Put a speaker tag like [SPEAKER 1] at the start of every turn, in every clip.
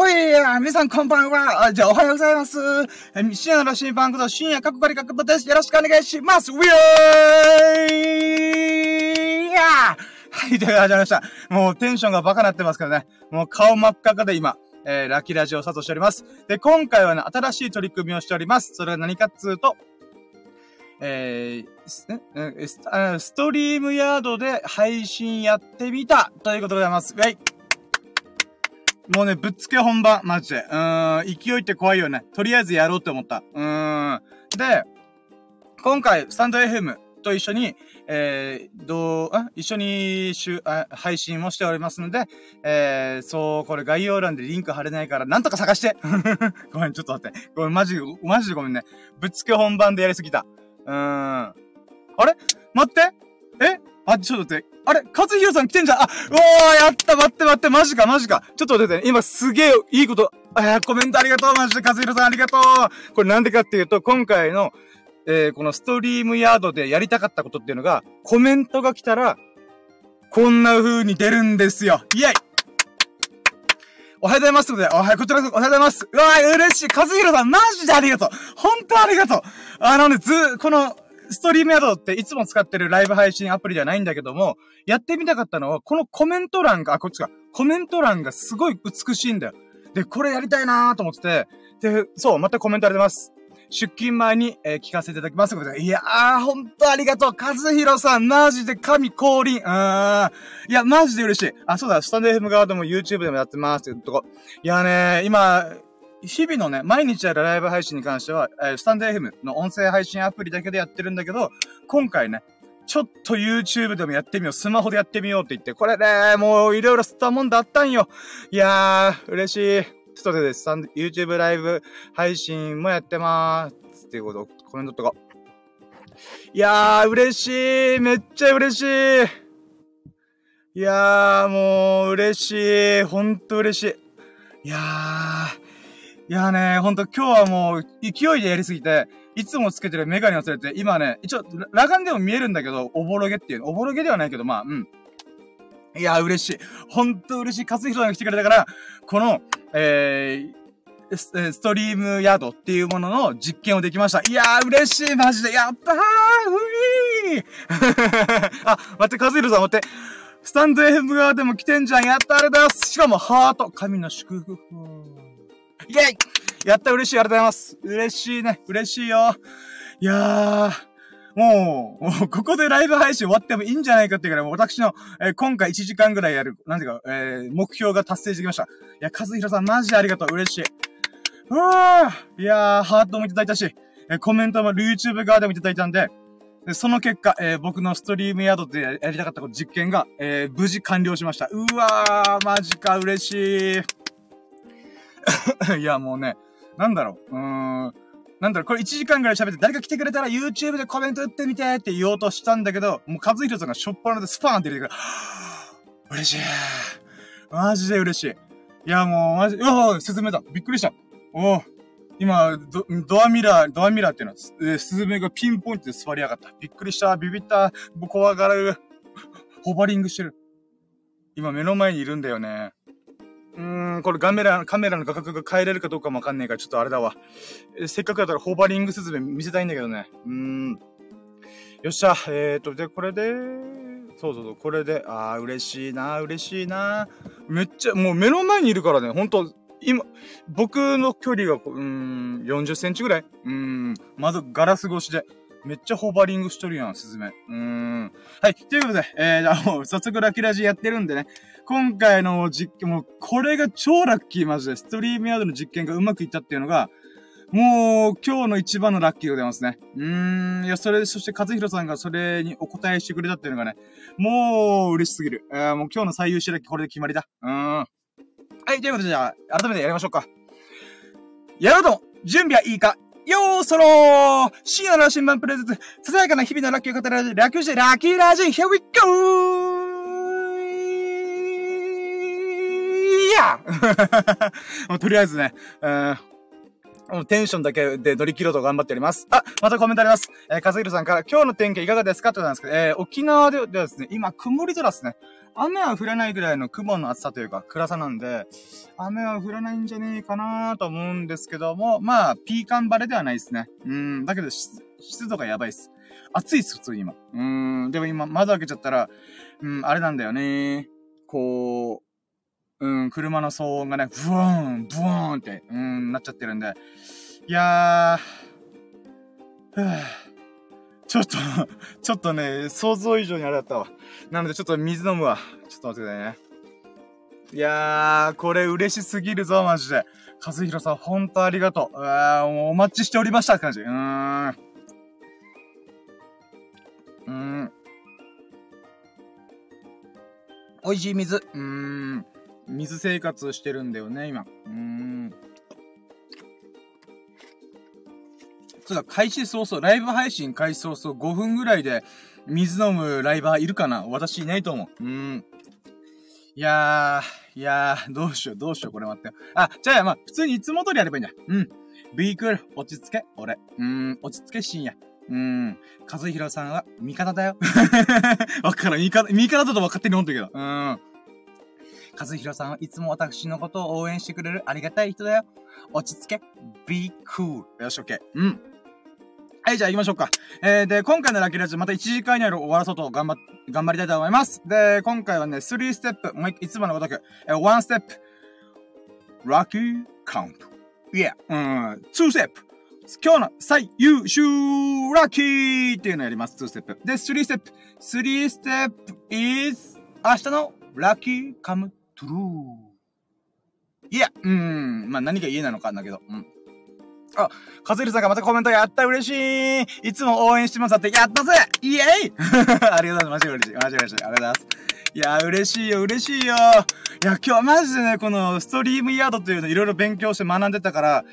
[SPEAKER 1] ほい皆さんこんばんはあじゃあおはようございますえ深夜の新番組、深夜かっこかりかっこです。よろしくお願いしますウィーイはい、という始まりました。もうテンションがバカなってますからね。もう顔真っ赤かで今、えー、ラッキーラジオをスタートしております。で、今回はね、新しい取り組みをしております。それは何かっつうと、えー、ストリームヤードで配信やってみたということでございます。はい。もうね、ぶっつけ本番、マジで。うーん、勢いって怖いよね。とりあえずやろうって思った。うーん。で、今回、スタンド FM と一緒に、えー、どう、あ一緒にしゅあ配信もしておりますので、えー、そう、これ概要欄でリンク貼れないから、なんとか探して ごめん、ちょっと待って。ごめん、マジ、マジでごめんね。ぶっつけ本番でやりすぎた。うーん。あれ？待ってえ？あ、ちょっと待って。あれ和弘さん来てんじゃんあ、うわーやった待って待ってマジかマジかちょっと待ってね。今すげえいいこと、あコメントありがとうマジで和弘さんありがとうこれなんでかっていうと、今回の、えー、このストリームヤードでやりたかったことっていうのが、コメントが来たら、こんな風に出るんですよ。イェイおはようございますということで、おはよう、こちらおはようございます。うわー、嬉しい。和弘さん、マジでありがとう。本当ありがとう。あのね、ず、この、ストリームヤドっていつも使ってるライブ配信アプリではないんだけども、やってみたかったのは、このコメント欄が、あ、こっちか。コメント欄がすごい美しいんだよ。で、これやりたいなーと思ってて、で、そう、またコメントありがとうございます。出勤前に、えー、聞かせていただきます。いやー、ほんとありがとう。和弘さん、マジで神降臨。うーん。いや、マジで嬉しい。あ、そうだ、スタンド FM 側でも YouTube でもやってますってとこ。いやねー今、日々のね、毎日やるライブ配信に関しては、えー、スタンド FM の音声配信アプリだけでやってるんだけど、今回ね、ちょっと YouTube でもやってみよう。スマホでやってみようって言って、これね、もういろいろ吸ったもんだったんよ。いやー、嬉しい。ちょっとです。YouTube ライブ配信もやってまーす。っていうこと、コメントとか。いやー、嬉しい。めっちゃ嬉しい。いやー、もう、嬉しい。ほんと嬉しい。いやー、いやーね、ほんと今日はもう勢いでやりすぎて、いつもつけてるメガネを忘れて、今ね、一応、裸眼でも見えるんだけど、おぼろげっていう、おぼろげではないけど、まあ、うん。いや、嬉しい。ほんと嬉しい。勝弘さんが来てくれたから、この、えー、ストリームヤードっていうものの実験をできました。いやー、嬉しい、マジで。やったーういー あ、待って、和弘さん待って。スタンド FM 側でも来てんじゃん。やったあれだしかも、ハート。神の祝福。イェイやった、嬉しい。ありがとうございます。嬉しいね。嬉しいよ。いやー。もう、もう、ここでライブ配信終わってもいいんじゃないかっていうからい、私の、えー、今回1時間ぐらいやる、なんていうか、えー、目標が達成してきました。いや、和弘さん、マジでありがとう。嬉しい。うわーいやー、ハートもいただいたし、えー、コメントも YouTube 側でもいただいたんで、でその結果、えー、僕のストリーム宿でやりたかった実験が、えー、無事完了しました。うわー、マジか、嬉しい。いや、もうね、なんだろう、うーん、なんだろう、これ1時間ぐらい喋って誰か来てくれたら YouTube でコメント打ってみてって言おうとしたんだけど、もう和弘さんがしょっぱなでスパーンって入れてくる。嬉しい。マジで嬉しい。いや、もう、マジ、うわスズメだ。びっくりした。おお今、ド、ドアミラー、ドアミラーっていうのは、えスズメがピンポイントで座りやがった。びっくりした。ビビった。怖がる。ホバリングしてる。今目の前にいるんだよね。うーん、これカメラ、カメラの画角が変えれるかどうかもわかんないから、ちょっとあれだわ。せっかくだったらホバリングスズメ見せたいんだけどね。うーん。よっしゃ。えーと、で、これで、そうそうそう、これで、あー、嬉しいな、嬉しいな。めっちゃ、もう目の前にいるからね、ほんと、今、僕の距離が、うーん、40センチぐらいうーん、まずガラス越しで。めっちゃホバリングしとるやん、スズメ。うーん。はい。ということで、えー、じゃあもう、早速ラキラジやってるんでね。今回の実験、もう、これが超ラッキー、マジで。ストリームヤードの実験がうまくいったっていうのが、もう、今日の一番のラッキーでございますね。うーん、いや、それ、そして和弘さんがそれにお答えしてくれたっていうのがね、もう、嬉しすぎる。えー、もう今日の最優秀ラッキーこれで決まりだ。うーん。はい、ということで、じゃあ、改めてやりましょうか。やろうと準備はいいかよーそろー深夜の新聞プレゼンツ、ささやかな日々のラッキーを語るラッキーしてラッキーラジ Here we go! いや とりあえずね、えー、テンションだけで乗り切ろうと頑張っております。あ、またコメントあります。えー、かずひろさんから、今日の天気いかがですか？ってことなんですけど、えー、沖縄ではですね、今、曇り空ですね。雨は降らないぐらいの雲の厚さというか、暗さなんで、雨は降らないんじゃねえかなと思うんですけども、まあ、ピーカンバレではないですね。うん、だけど湿度がやばいっす。暑いっす、普通に今。うん、でも今、窓開けちゃったら、うん、あれなんだよね。こう、うん、車の騒音がね、ブーン、ブーンって、うん、なっちゃってるんで。いやー、ふぅ、ちょっと ちょっとね、想像以上にあれだったわ。なのでちょっと水飲むわ。ちょっと待ってくださいね。いやー、これ嬉しすぎるぞ、マジで。和弘さん、ほんとありがとう。うわー、もうお待ちしておりました感じ。うーん。うん。美味しい水。うーん。水生活してるんだよね、今。うーん。そうだ、開始早々、ライブ配信開始早々5分ぐらいで水飲むライバーいるかな？私いないと思う。うん。いやー、いやー、どうしよう、どうしよう、これ待って。あ、じゃあ、まあ、普通にいつも通りやればいいんだ。うん。ビークル、落ち着け、俺。うん、落ち着け、深夜。うーん。和弘さんは味方だよ。わからん。味方、味方だと分かってる思ってるけど。うーん。和弘さんはいつも私のことを応援してくれるありがたい人だよ。落ち着け。be cool. よし、OK。うん。はい、じゃあ行きましょうか。えー、で、今回のラッキーラジオまた1時間以内で終わらそうと頑張、頑張りたいと思います。で、今回はね、3ステップ、もういつものごとく、えー、1ステップ、ラッキーカウント。いや、うん、2ステップ。今日の最優秀ラッキーっていうのをやります。2ステップ。で、3ステップ。3ステップ is 明日のラッキーカムトゥルー。いや、うん、まあ何が家なのかんだけど。うん。あ、カズリさんがまたコメントやった嬉しいいつも応援してますだってやったぜイエイ ありがとうございます。マジで嬉しい。マジ嬉しい。ありがとうございます。いや、嬉しいよ、嬉しいよ。いや、今日はマジでね、このストリームヤードというのいろいろ勉強して学んでたから、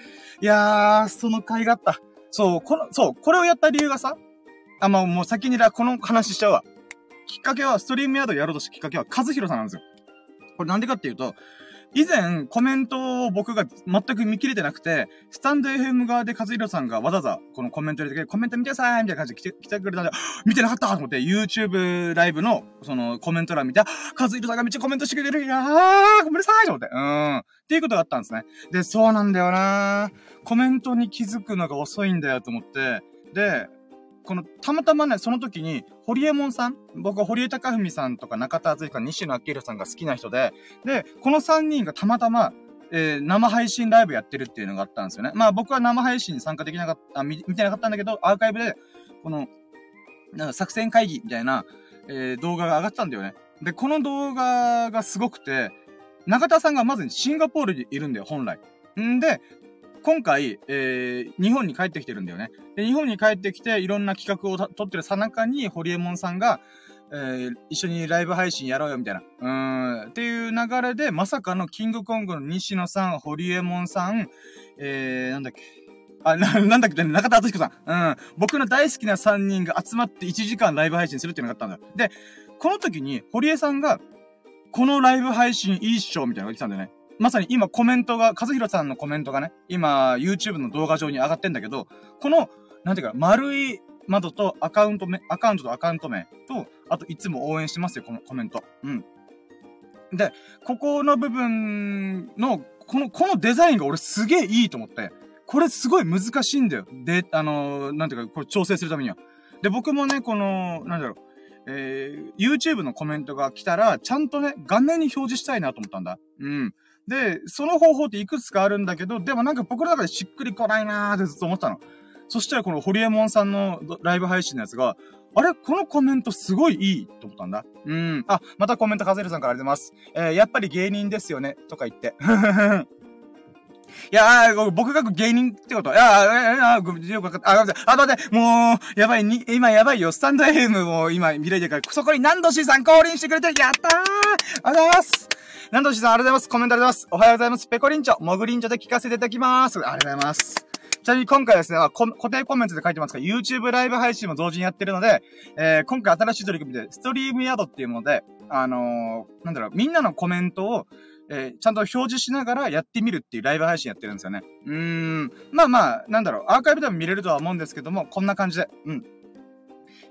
[SPEAKER 1] いやー、その甲斐があった。そう、この、そう、これをやった理由がさ、あ、まあ、もう先にこの話しちゃうわ。きっかけは、ストリームヤードやろうとしたきっかけは、カズヒロさんなんですよ。これなんでかっていうと、以前、コメントを僕が全く見切れてなくて、スタンド FM 側で和弘さんがわざわざこのコメント入れて、コメント見てくださいみたいな感じで来て、来てくれたんで、見てなかったと思って、YouTube ライブの、その、コメント欄見て、和弘さんがめっちゃコメントしてくれる、いやー、ごめんなさいと思って、うん。っていうことがあったんですね。で、そうなんだよなコメントに気づくのが遅いんだよと思って、で、この、たまたまね、その時に、堀江門さん僕は堀江貴文さんとか中田敦彦さん、西野明宏さんが好きな人で、で、この3人がたまたま、えー、生配信ライブやってるっていうのがあったんですよね。まあ僕は生配信に参加できなかった、見見てなかったんだけど、アーカイブで、この、なんか作戦会議みたいな、えー、動画が上がったんだよね。で、この動画がすごくて、中田さんがまずシンガポールにいるんだよ、本来。んで、今回、えー、日本に帰ってきてるんだよね。で、日本に帰ってきて、いろんな企画を撮ってるさなかに、ホリエモンさんが、えー、一緒にライブ配信やろうよ、みたいな。うん、っていう流れで、まさかのキングコングの西野さん、ホリエモンさん、えー、なんだっけ。あ、な、なんだっけ、中田敦彦さん。うん。僕の大好きな3人が集まって1時間ライブ配信するっていうのがあったんだよ。で、この時に、堀江さんが、このライブ配信いいっしょみたいなのが言ってたんだよね。まさに今コメントが、和弘さんのコメントがね、今 YouTube の動画上に上がってんだけど、この、なんていうか、丸い窓とアカウント名、アカウントとアカウント名と、あといつも応援してますよ、このコメント。うん。で、ここの部分の、この、このデザインが俺すげえいいと思って、これすごい難しいんだよ。で、あのー、なんていうか、これ調整するためには。で、僕もね、この、なんだろう、えー、YouTube のコメントが来たら、ちゃんとね、画面に表示したいなと思ったんだ。うん。で、その方法っていくつかあるんだけど、でもなんか僕の中でしっくりこないなーってずっと思ってたの。そしたらこのホリエモンさんのライブ配信のやつが、あれ？このコメントすごいいいと思ったんだ。うん。あ、またコメントカゼルさんからありがとうございます。えー、やっぱり芸人ですよね。とか言って。いやー、僕が芸人ってこと？いやー、あ、ごめん、よくわか。あ、ごめんなさい。あ、待って、もう、やばい、に、今やばいよ。スタンド FM も今見れてるから、そこに何度しさん降臨してくれて、やったーありがとうございますなんどしさん、ありがとうございます。コメントありがとうございます。おはようございます。ペコリンチョ、モグリンチョで聞かせていただきます。ありがとうございます。ちなみに今回ですね、固定コメントで書いてますが、YouTube ライブ配信も同時にやってるので、えー、今回新しい取り組みで、ストリームヤードっていうもので、あのー、なんだろう、みんなのコメントを、えー、ちゃんと表示しながらやってみるっていうライブ配信やってるんですよね。うーん。まあまあ、なんだろう、アーカイブでも見れるとは思うんですけども、こんな感じで、うん。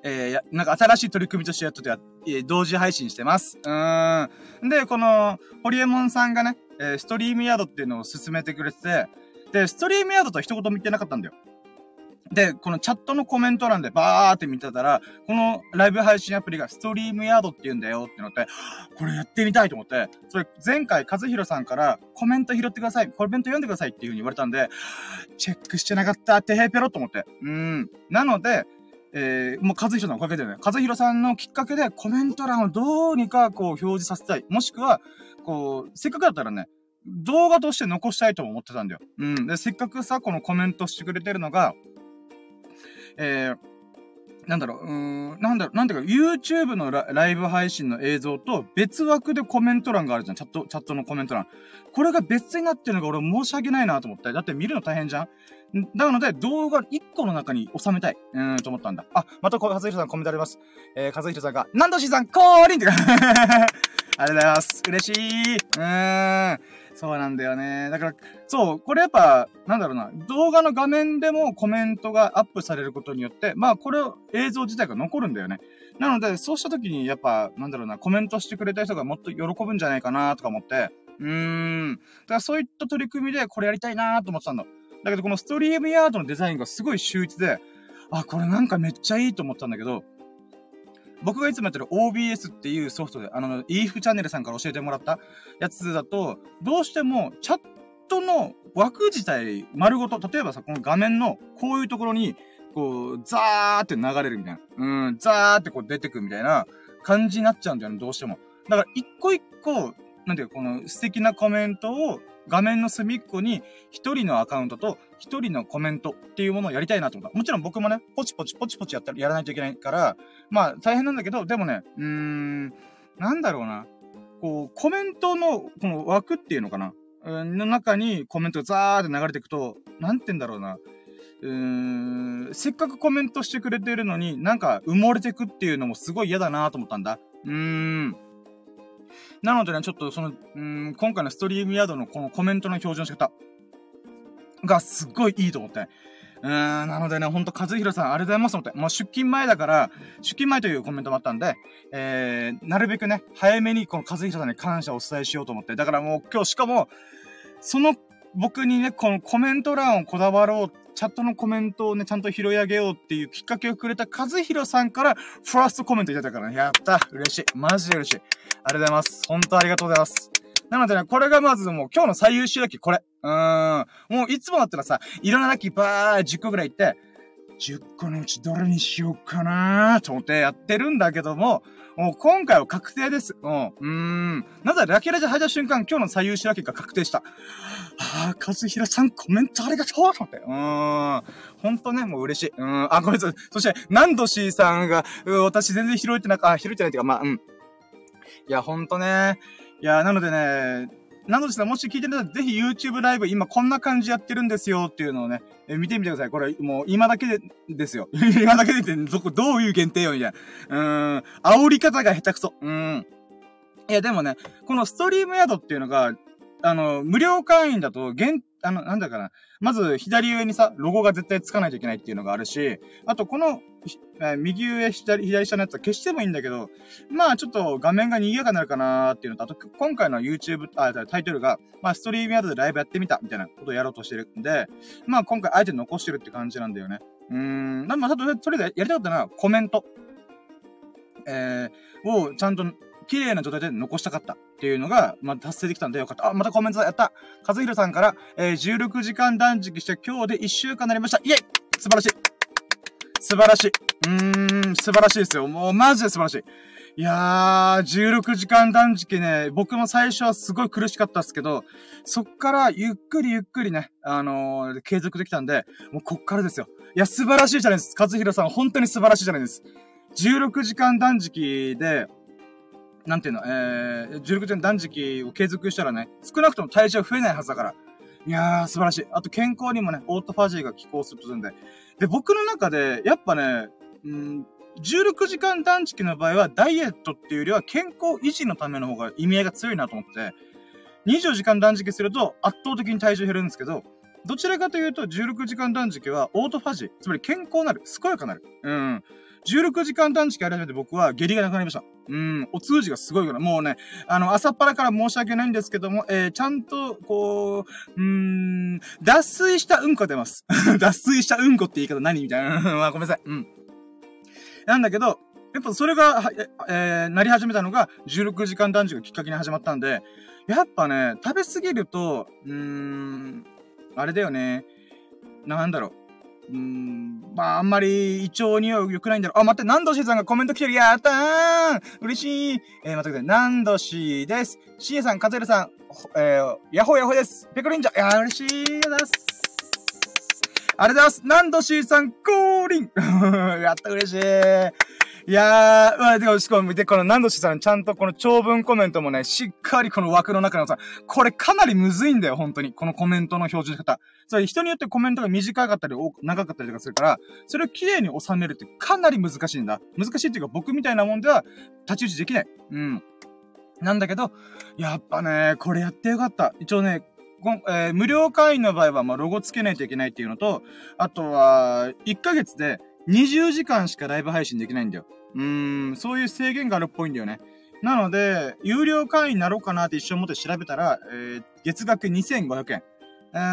[SPEAKER 1] えー、なんか新しい取り組みとしてやっとてや、えー、同時配信してます。うーん。で、この、ホリエモンさんがね、えー、ストリームヤードっていうのを進めてくれてて、で、ストリームヤードと一言も言ってなかったんだよ。で、このチャットのコメント欄でバーって見てたら、このライブ配信アプリがストリームヤードって言うんだよってなって、これやってみたいと思って、それ前回和弘さんからコメント拾ってください、コメント読んでくださいっていう風に言われたんで、チェックしてなかったってへペロと思って。うん。なので、えー、もう和弘のおかげでね、和弘さんのきっかけでコメント欄をどうにかこう表示させたい。もしくは、こう、せっかくだったらね、動画として残したいと思ってたんだよ。うん。で、せっかくさ、このコメントしてくれてるのが、えー、なんだろう、うーん、なんだろう、なんていうか、YouTube のライブ配信の映像と別枠でコメント欄があるじゃん。チャット、チャットのコメント欄。これが別になってるのが俺申し訳ないなと思って。だって見るの大変じゃんなので、動画1個の中に収めたい。うん、と思ったんだ。あ、また、和弘さんコメントあります。えー、和弘さんが、なんどしさん、降臨って ありがとうございます。嬉しい。うーん。そうなんだよね。だから、そう、これやっぱ、なんだろうな、動画の画面でもコメントがアップされることによって、まあ、これ、映像自体が残るんだよね。なので、そうした時に、やっぱ、なんだろうな、コメントしてくれた人がもっと喜ぶんじゃないかなとか思って、うーん。だからそういった取り組みでこれやりたいなーと思ってたんだ。だけど、このストリームヤードのデザインがすごい秀逸で、あ、これなんかめっちゃいいと思ったんだけど、僕がいつもやってる OBS っていうソフトで、あの、EF チャンネルさんから教えてもらったやつだと、どうしてもチャットの枠自体丸ごと、例えばさ、この画面のこういうところに、こう、ザーって流れるみたいな。うん、ザーってこう出てくみたいな感じになっちゃうんだよね、どうしても。だから一個一個、なんていうか、この素敵なコメントを画面の隅っこに一人のアカウントと一人のコメントっていうものをやりたいなと思った。もちろん僕もね、ポチポチポチポチやったらやらないといけないから、まあ大変なんだけど、でもね、うーん、なんだろうな。こう、コメントの、この枠っていうのかな。の中にコメントがザーって流れていくと、なんて言うんだろうな。うーん、せっかくコメントしてくれてるのに、なんか埋もれてくっていうのもすごい嫌だなと思ったんだ。うーん。なのでね、ちょっとその、うん、今回のストリームヤードのこのコメントの表示の仕方がすっごいいいと思って。うーん、なのでね、ほんと、和弘さん、ありがとうございますと思って。もう出勤前だから、出勤前というコメントもあったんで、えー、なるべくね、早めにこの和弘さんに感謝をお伝えしようと思って。だからもう今日しかも、その僕にね、このコメント欄をこだわろう、チャットのコメントをね、ちゃんと拾い上げようっていうきっかけをくれた和弘さんから、ファーストコメントいただいたからね、やった嬉しいマジで嬉しいありがとうございます。本当ありがとうございます。なのでね、これがまずもう今日の最優秀ラッキー、これ。うーん。もういつもだったらさ、いろんなラッキーばー10個ぐらい行って、10個のうちどれにしようかなーと思ってやってるんだけども、もう今回は確定です。うん。うーん。なぜラッキーラジ入った瞬間、今日の最優秀ラッキーが確定した。はぁ、和平さんコメントありがとうと思って。うーん。ほんとね、もう嬉しい。うん。あ、ごめんなさい。そして、ナンドシーさんが、私全然拾えてなか、あ、拾えてないっていうか、まあ、うん。いや、ほんとね。いや、なのでね、なのでさ、もし聞いてるら、ぜひ YouTube ライブ今こんな感じやってるんですよっていうのをね、え見てみてください。これもう今だけで、ですよ。今だけでって、どこ、どういう限定よ、みたいな。うーん、煽り方が下手くそ。うーん。いや、でもね、このストリームヤードっていうのが、あの、無料会員だと、限、あの、なんだかな。まず、左上にさ、ロゴが絶対つかないといけないっていうのがあるし、あと、この、え、右上、左、左下のやつは消してもいいんだけど、まあ、ちょっと画面が賑やかになるかなーっていうのと、あと、今回の YouTube、あ、タイトルが、まあ、ストリームヤードでライブやってみた、みたいなことをやろうとしてるんで、まあ、今回、あえて残してるって感じなんだよね。うーん、まあ、あと、それでやりたかったのは、コメント。えー、を、ちゃんと、綺麗な状態で残したかったっていうのが、まあ、達成できたんでよかった。あ、またコメントやった和弘さんから、えー、16時間断食して今日で1週間になりました。イェイ素晴らしい素晴らしい。うーん、素晴らしいですよ。もうマジで素晴らしい。いやー、16時間断食ね、僕も最初はすごい苦しかったっすけど、そっからゆっくりゆっくりね、あのー、継続できたんで、もうこっからですよ。いや、素晴らしいじゃないです。和弘さん、本当に素晴らしいじゃないです。16時間断食で、なんていうの、えー、16点断食を継続したらね、少なくとも体重は増えないはずだから。いやー、素晴らしい。あと健康にもね、オートファジーが寄稿するとするんで。で、僕の中で、やっぱね、うん、16時間断食の場合は、ダイエットっていうよりは健康維持のための方が意味合いが強いなと思って、24時間断食すると圧倒的に体重減るんですけど、どちらかというと16時間断食はオートファジー、つまり健康なる、健やかなる。うん。16時間断食やり始めて僕は下痢がなくなりました。うん、お通じがすごいから、もうね、あの、朝っぱらから申し訳ないんですけども、えー、ちゃんと、こう、うん、脱水したうんこ出ます。脱水したうんこって言い方何みたいな。まあ、ごめんなさい。うん。なんだけど、やっぱそれが、えー、なり始めたのが、16時間断食がきっかけに始まったんで、やっぱね、食べ過ぎると、うーん、あれだよね。なんだろう。うん、まあ、あんまり胃腸には良くないんだろう。あ、待って、ナンドシーさんがコメント来てる。やったー嬉しい。えー、待ってください。ナンドシーです。シエさん、カズエルさん、えー、ヤホーヤホーです。ペコリンジャー。いや、嬉しい。ありがとうございます。ありがとうございます。ナンドシーさん、降臨 やった、嬉しい。いやー、まあ、でも、しかも、で、この、ナンドシーさん、ちゃんとこの長文コメントもね、しっかりこの枠の中のさ、これかなりむずいんだよ、本当に。このコメントの表示方。それ人によってコメントが短かったり、長かったりとかするから、それを綺麗に収めるってかなり難しいんだ。難しいっていうか、僕みたいなもんでは、立ち打ちできない。うん。なんだけど、やっぱね、これやってよかった。一応ね、えー、無料会員の場合は、まあ、ロゴつけないといけないっていうのと、あとは、1ヶ月で20時間しかライブ配信できないんだよ。うん、そういう制限があるっぽいんだよね。なので、有料会員になろうかなって一生思って調べたら、えー、月額2500円。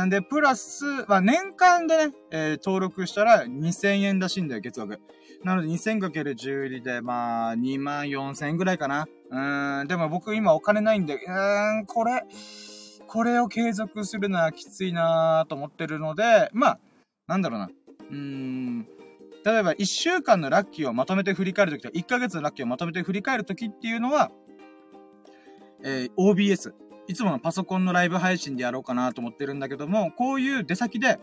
[SPEAKER 1] うんで、プラス、まあ、年間でね、えー、登録したら2000円らしいんだよ、月額。なので 2000×12 で、まあ、2万4000円ぐらいかな。うん、でも僕今お金ないんで、うん、これ、これを継続するのはきついなと思ってるので、まあ、なんだろうな。うーん、例えば1週間のラッキーをまとめて振り返るときとか、1ヶ月のラッキーをまとめて振り返るときっていうのは、えー、OBS。いつものパソコンのライブ配信でやろうかなと思ってるんだけども、こういう出先で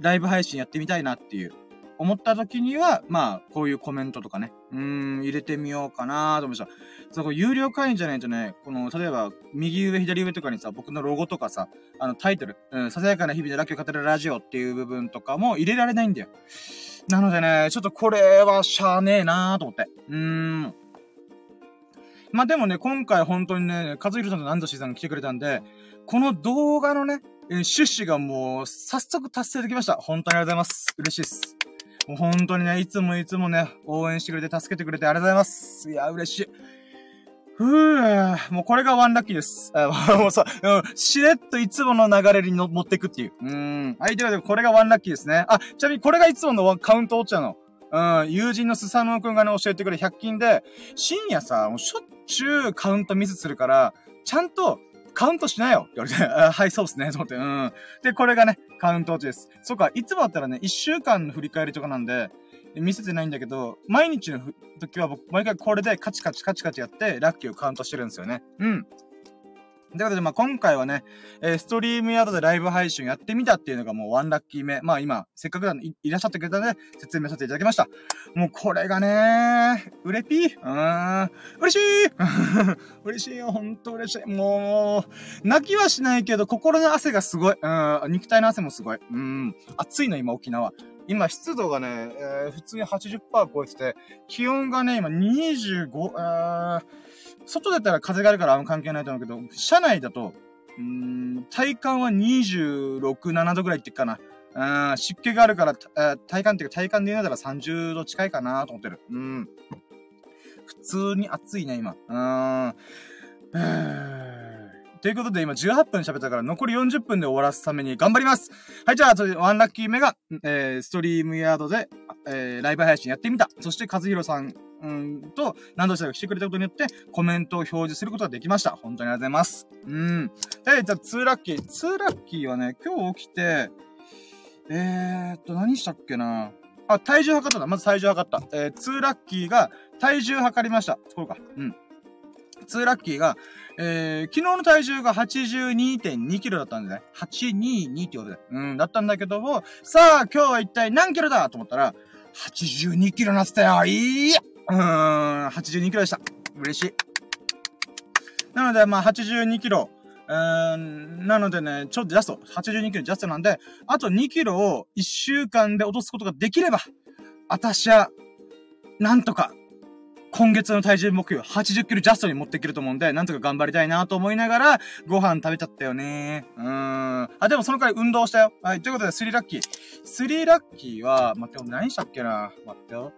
[SPEAKER 1] ライブ配信やってみたいなっていう、思った時には、まあ、こういうコメントとかね、うん、入れてみようかなと思いました。そこ、有料会員じゃないとね、この、例えば、右上、左上とかにさ、僕のロゴとかさ、あの、タイトル、うん、ささやかな日々でラッキーを語るラジオっていう部分とかも入れられないんだよ。なのでね、ちょっとこれはしゃーねえなーと思って。うーん。まあ、でもね、今回本当にね、和弘さんと南度氏さんが来てくれたんで、この動画のね、趣旨がもう、早速達成できました。本当にありがとうございます。嬉しいです。もう本当にね、いつもいつもね、応援してくれて助けてくれてありがとうございます。いや、嬉しい。ふぅ、もうこれがワンラッキーです。もうさ、うん、しれっといつもの流れにの持っていくっていう。うん。はい、ということで、これがワンラッキーですね。あ、ちなみにこれがいつものカウントお茶の、うん、友人のスサノオくんがね、教えてくれ100均で、深夜さ、もうしょっちゅうカウントミスするから、ちゃんと、カウントしなよって言われて、あ はい、そうですね、と思って、うん。で、これがね、カウント落ちです。そっか、いつもだったらね、1週間の振り返りとかなんで、見せてないんだけど、毎日の時は僕、毎回これでカチカチカチカチやって、ラッキーをカウントしてるんですよね。うん。ということで、まあ、今回はね、えー、ストリームヤードでライブ配信やってみたっていうのがもうワンラッキー目。まあ今、せっかくいいらっしゃってくれたので、説明させていただきました。もうこれがねうれぴー。うーん。嬉しい 嬉しいよ、ほんと嬉しい。もう、泣きはしないけど、心の汗がすごい。うん。肉体の汗もすごい。うん。暑いの、今、沖縄。今、湿度がね、えー、普通に80%超えてて、気温がね、今25、えー、外出たら風があるからあんま関係ないと思うけど、車内だと、うん、体感は26、7度ぐらいってかな。うん、湿気があるから、体感っていうか体感で言うなら30度近いかなと思ってる。うん。普通に暑いね、今。うーん。ということで今18分喋ったから残り40分で終わらすために頑張りますはい、じゃあ、ワンラッキー目が、えー、ストリームヤードで、えー、ライブ配信やってみた。そして、和弘さん、うんと、何度したか来てくれたことによって、コメントを表示することができました。本当にありがとうございます。うん。で、じゃあ、2ラッキー。2ラッキーはね、今日起きて、えーっと、何したっけなあ、体重測ったんだ。まず体重測った。えー、2ラッキーが体重測りました。そうか。うん。2ラッキーが、えー、昨日の体重が82.2キロだったんでね。822ってことで。うん、だったんだけども、さあ、今日は一体何キロだと思ったら、82キロなってたよいやうん、82キロでした。嬉しい。なので、まあ、82キロ。うーん、なのでね、ちょっとジャスト。82キロジャストなんで、あと2キロを1週間で落とすことができれば、私は、なんとか、今月の体重目標80キロジャストに持っていけると思うんで、なんとか頑張りたいなと思いながら、ご飯食べちゃったよね。うーん。あ、でもその回運動したよ。はい、ということで、スリーラッキー。スリーラッキーは、待って、何したっけな待ってよ。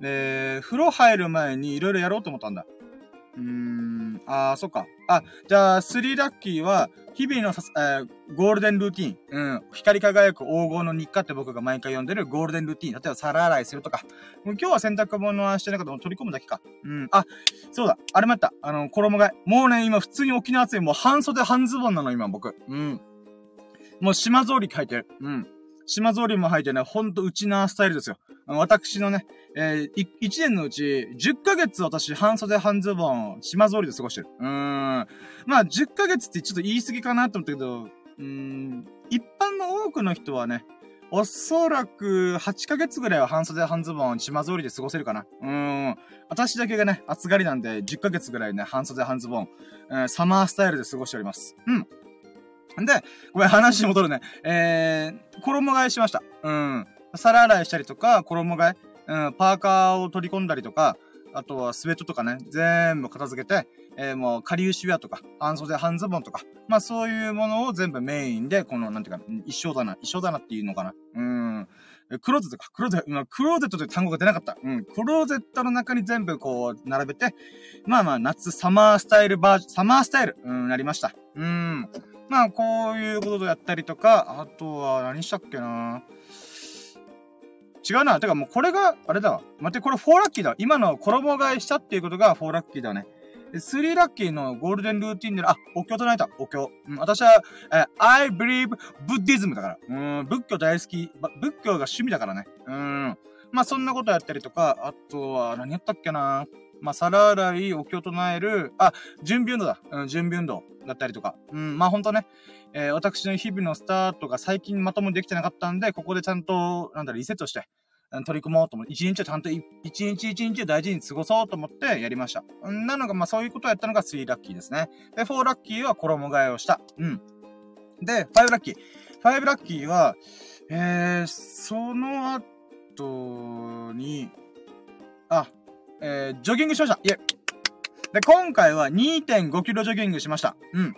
[SPEAKER 1] で、風呂入る前に色々やろうと思ったんだ。うーん、あー、そっか。あ、じゃあ、スリーラッキーは、日々のさ、えー、ゴールデンルーティン。うん。光り輝く黄金の日課って僕が毎回読んでるゴールデンルーティン。例えば皿洗いするとか。もう今日は洗濯物はしてなかった取り込むだけか。うん。あ、そうだ。あれもやった。あの、衣替え。もうね、今普通に沖縄暑い。もう半袖半ズボンなの、今僕。うん。もう島ぞうり書いてる。うん。島ぞりも履いてね、ほんとうちなスタイルですよ。私のね、えー、1年のうち、10ヶ月私、半袖半ズボン、島ぞりで過ごしてる。うーん。まあ、10ヶ月ってちょっと言い過ぎかなと思ったけど、うーん、一般の多くの人はね、おそらく8ヶ月ぐらいは半袖半ズボン、島ぞりで過ごせるかな。うーん。私だけがね、暑がりなんで、10ヶ月ぐらいね、半袖半ズボン、えー、サマースタイルで過ごしております。うん。で、ごめん、話戻るね。えー、衣替えしました。うん。皿洗いしたりとか、衣替え、うん、パーカーを取り込んだりとか、あとはスウェットとかね、全部片付けて、えー、もう、仮牛ウェアとか、半袖半ズボンとか、まあそういうものを全部メインで、この、なんていうか、一生だな、一生だなっていうのかな。うん。クローゼットか、クローゼット、今、クローゼットという単語が出なかった。うん。クローゼットの中に全部こう、並べて、まあまあ、夏、サマースタイルバージョン、サマースタイル、うん、なりました。うん。まあ、こういうことをやったりとか、あとは、何したっけな違うな。てかもうこれが、あれだわ。待って、これ4ラッキーだ。今の衣替えしたっていうことが4ラッキーだね。3ラッキーのゴールデンルーティンで、あ、お経唱えた。お経。うん、私は、え I believe Buddhism だから。うん、仏教大好き。仏教が趣味だからね。うん。まあ、そんなことやったりとか、あとは、何やったっけなまあ、皿洗い、お経唱える、あ、準備運動だ。うん、準備運動だったりとか。うん、まあ、ほんとね、えー、私の日々のスタートが最近まともにできてなかったんで、ここでちゃんと、なんだろ、リセットして、取り組もうと思って、一日はちゃんと一日一日を大事に過ごそうと思ってやりました。なのが、まあそういうことをやったのが3ラッキーですね。で、4ラッキーは衣替えをした。うん。で、5ラッキー。5ラッキーは、えー、その後に、あ、えー、ジョギングしました。いえ。で、今回は2.5キロジョギングしました。うん。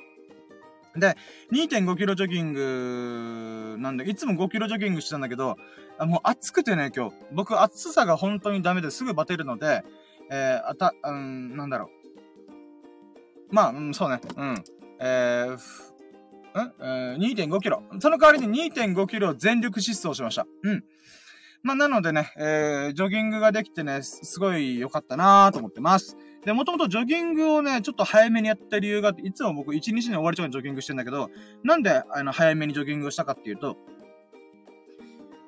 [SPEAKER 1] で、2.5キロジョギングなんで、いつも5キロジョギングしてたんだけど、あもう暑くてね、今日。僕、暑さが本当にダメですぐバテるので、えー、あた、うん、なんだろう。まあ、うん、そうね。うん。えー、んえー、2.5キロ。その代わりに2.5キロ全力疾走しました。うん。まあ、なのでね、えー、ジョギングができてね、すごい良かったなーと思ってます。で、もともとジョギングをね、ちょっと早めにやった理由があっていつも僕1日に終わりとかにジョギングしてんだけど、なんで、あの、早めにジョギングをしたかっていうと、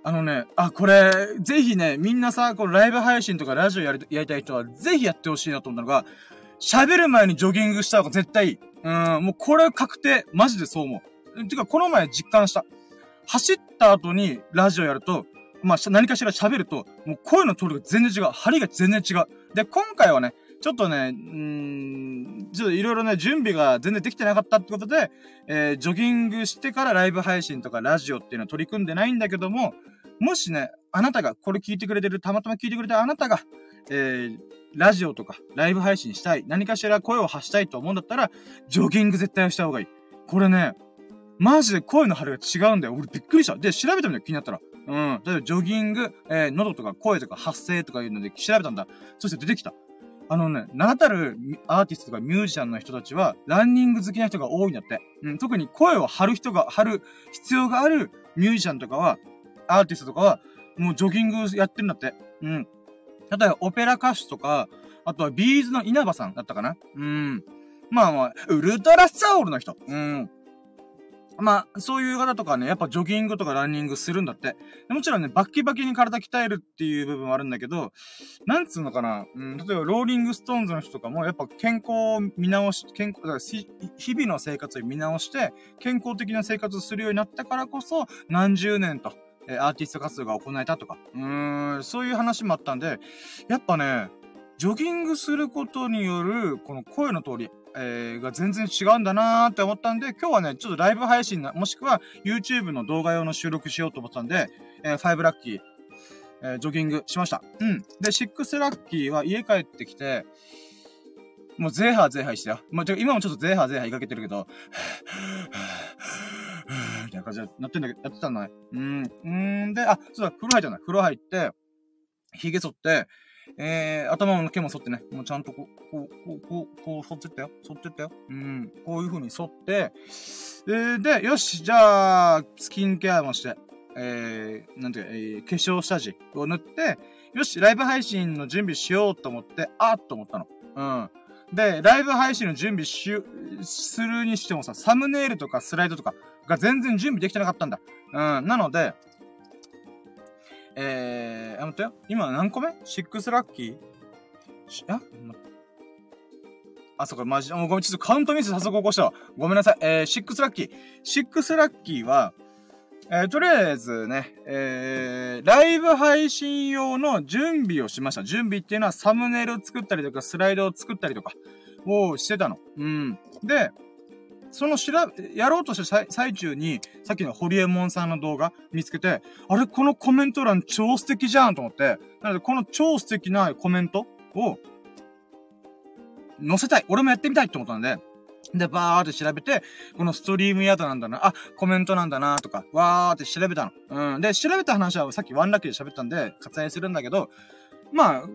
[SPEAKER 1] あのね、あ、これ、ぜひね、みんなさ、このライブ配信とかラジオやり、やりたい人は、ぜひやってほしいなと思ったのが、喋る前にジョギングした方が絶対いい。うん、もうこれ確定。マジでそう思う。てか、この前実感した。走った後にラジオやると、まあ、何かしら喋ると、もう声の通りが全然違う。張りが全然違う。で、今回はね、ちょっとね、んー、ちょっといろいろね、準備が全然できてなかったってことで、えー、ジョギングしてからライブ配信とかラジオっていうのは取り組んでないんだけども、もしね、あなたが、これ聞いてくれてる、たまたま聞いてくれたあなたが、えー、ラジオとかライブ配信したい、何かしら声を発したいと思うんだったら、ジョギング絶対した方がいい。これね、マジで声の張りが違うんだよ。俺びっくりした。で、調べてみた気になったら。うん。例えば、ジョギング、えー、喉とか声とか発声とかいうので調べたんだ。そして出てきた。あのね、名だたるアーティストとかミュージシャンの人たちは、ランニング好きな人が多いんだって。うん、特に声を張る人が、張る必要があるミュージシャンとかは、アーティストとかは、もうジョギングやってるんだって。うん。例えば、オペラ歌手とか、あとはビーズの稲葉さんだったかなうん。まあまあ、ウルトラサウルの人。うん。まあ、そういう方とかね、やっぱジョギングとかランニングするんだって。もちろんね、バッキバキに体鍛えるっていう部分はあるんだけど、なんつうのかな、うん、例えばローリングストーンズの人とかも、やっぱ健康を見直し、健康、だから日々の生活を見直して、健康的な生活をするようになったからこそ、何十年と、えアーティスト活動が行えたとか、うーん、そういう話もあったんで、やっぱね、ジョギングすることによる、この声の通り、えー、が全然違うんだなーって思ったんで、今日はね、ちょっとライブ配信な、もしくは YouTube の動画用の収録しようと思ったんで、えー、5ラッキー、えー、ジョギングしました。うん。で、シックスラッキーは家帰ってきて、もうゼーハーゼーハーしてよ。まあ、今もちょっとゼーハーゼーハーいかけてるけど、みたいな感じでなってんだけど、やってたのね。うん。うんで、あ、そうだ、風呂入ったの風呂入って、髭剃って、えー、頭の毛も剃ってね、もうちゃんとこう、こう、こう、こう、こう、剃ってったよ。剃ってったよ。うん。こういう風に剃って、えー、で、よし、じゃあ、スキンケアもして、えー、なんていうか、えー、化粧下地を塗って、よし、ライブ配信の準備しようと思って、あーっと思ったの。うん。で、ライブ配信の準備し、するにしてもさ、サムネイルとかスライドとかが全然準備できてなかったんだ。うん。なので、えー、あ、待ってよ。今何個目 ?6 ラッキー？し、ああ、そっか、マジ、もうごめん、ちょっとカウントミス早速起こしたわ。ごめんなさい。えー、6ラッキー。6ラッキーは、えー、とりあえずね、えー、ライブ配信用の準備をしました。準備っていうのはサムネイルを作ったりとか、スライドを作ったりとか、をしてたの。うん。で、その調べ、やろうとした最中に、さっきのホリエモンさんの動画見つけて、あれ、このコメント欄超素敵じゃんと思って、なので、この超素敵なコメントを、載せたい。俺もやってみたいって思ったんで、で、バーって調べて、このストリームヤードなんだな、あ、コメントなんだな、とか、わーって調べたの。うん。で、調べた話はさっきワンラッキーで喋ったんで、割愛するんだけど、まあ、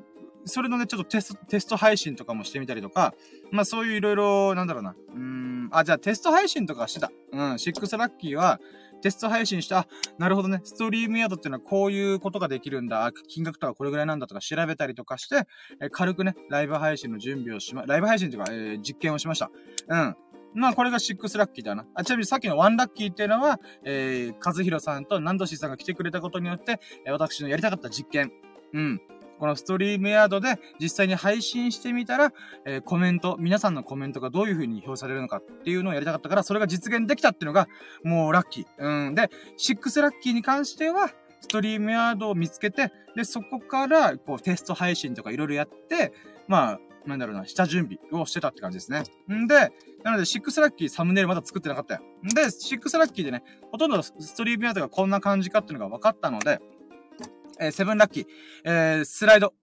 [SPEAKER 1] それのね、ちょっとテスト、テスト配信とかもしてみたりとか、まあそういういろいろ、なんだろうな。うーん、あ、じゃあテスト配信とかしてた。うん、シックスラッキーは、テスト配信して、あ、なるほどね、ストリームヤードっていうのはこういうことができるんだ、金額とかこれぐらいなんだとか調べたりとかして、え軽くね、ライブ配信の準備をしま、ライブ配信というか、えー、実験をしました。うん。まあ、これが6ラッキーだな。あ、ちなみにさっきの1ラッキーっていうのは、えー、和弘さんと南しさんが来てくれたことによって、え、私のやりたかった実験。うん。このストリームヤードで実際に配信してみたら、えー、コメント、皆さんのコメントがどういう風に表されるのかっていうのをやりたかったから、それが実現できたっていうのが、もうラッキー。うん。で、6ラッキーに関しては、ストリームヤードを見つけて、で、そこから、こう、テスト配信とかいろいろやって、まあ、なんだろうな、下準備をしてたって感じですね。んで、なので、6ラッキーサムネイルまだ作ってなかったよ。んで、6ラッキーでね、ほとんどストリームヤードがこんな感じかっていうのが分かったので、え、セブンラッキー、えー、スライド。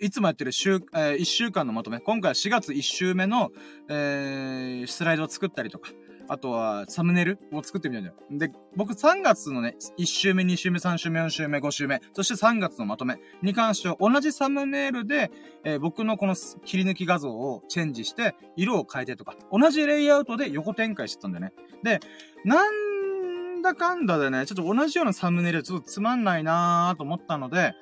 [SPEAKER 1] いつもやってる週、えー、1週間のまとめ。今回は4月1週目の、えー、スライドを作ったりとか、あとは、サムネイルを作ってみたんだよ。で、僕3月のね、1週目、2週目、3週目、4週目、5週目、そして3月のまとめに関しては、同じサムネイルで、えー、僕のこの切り抜き画像をチェンジして、色を変えてとか、同じレイアウトで横展開してたんだよね。で、なんなんだかんだでね、ちょっと同じようなサムネイルちょっとつまんないなーと思ったので、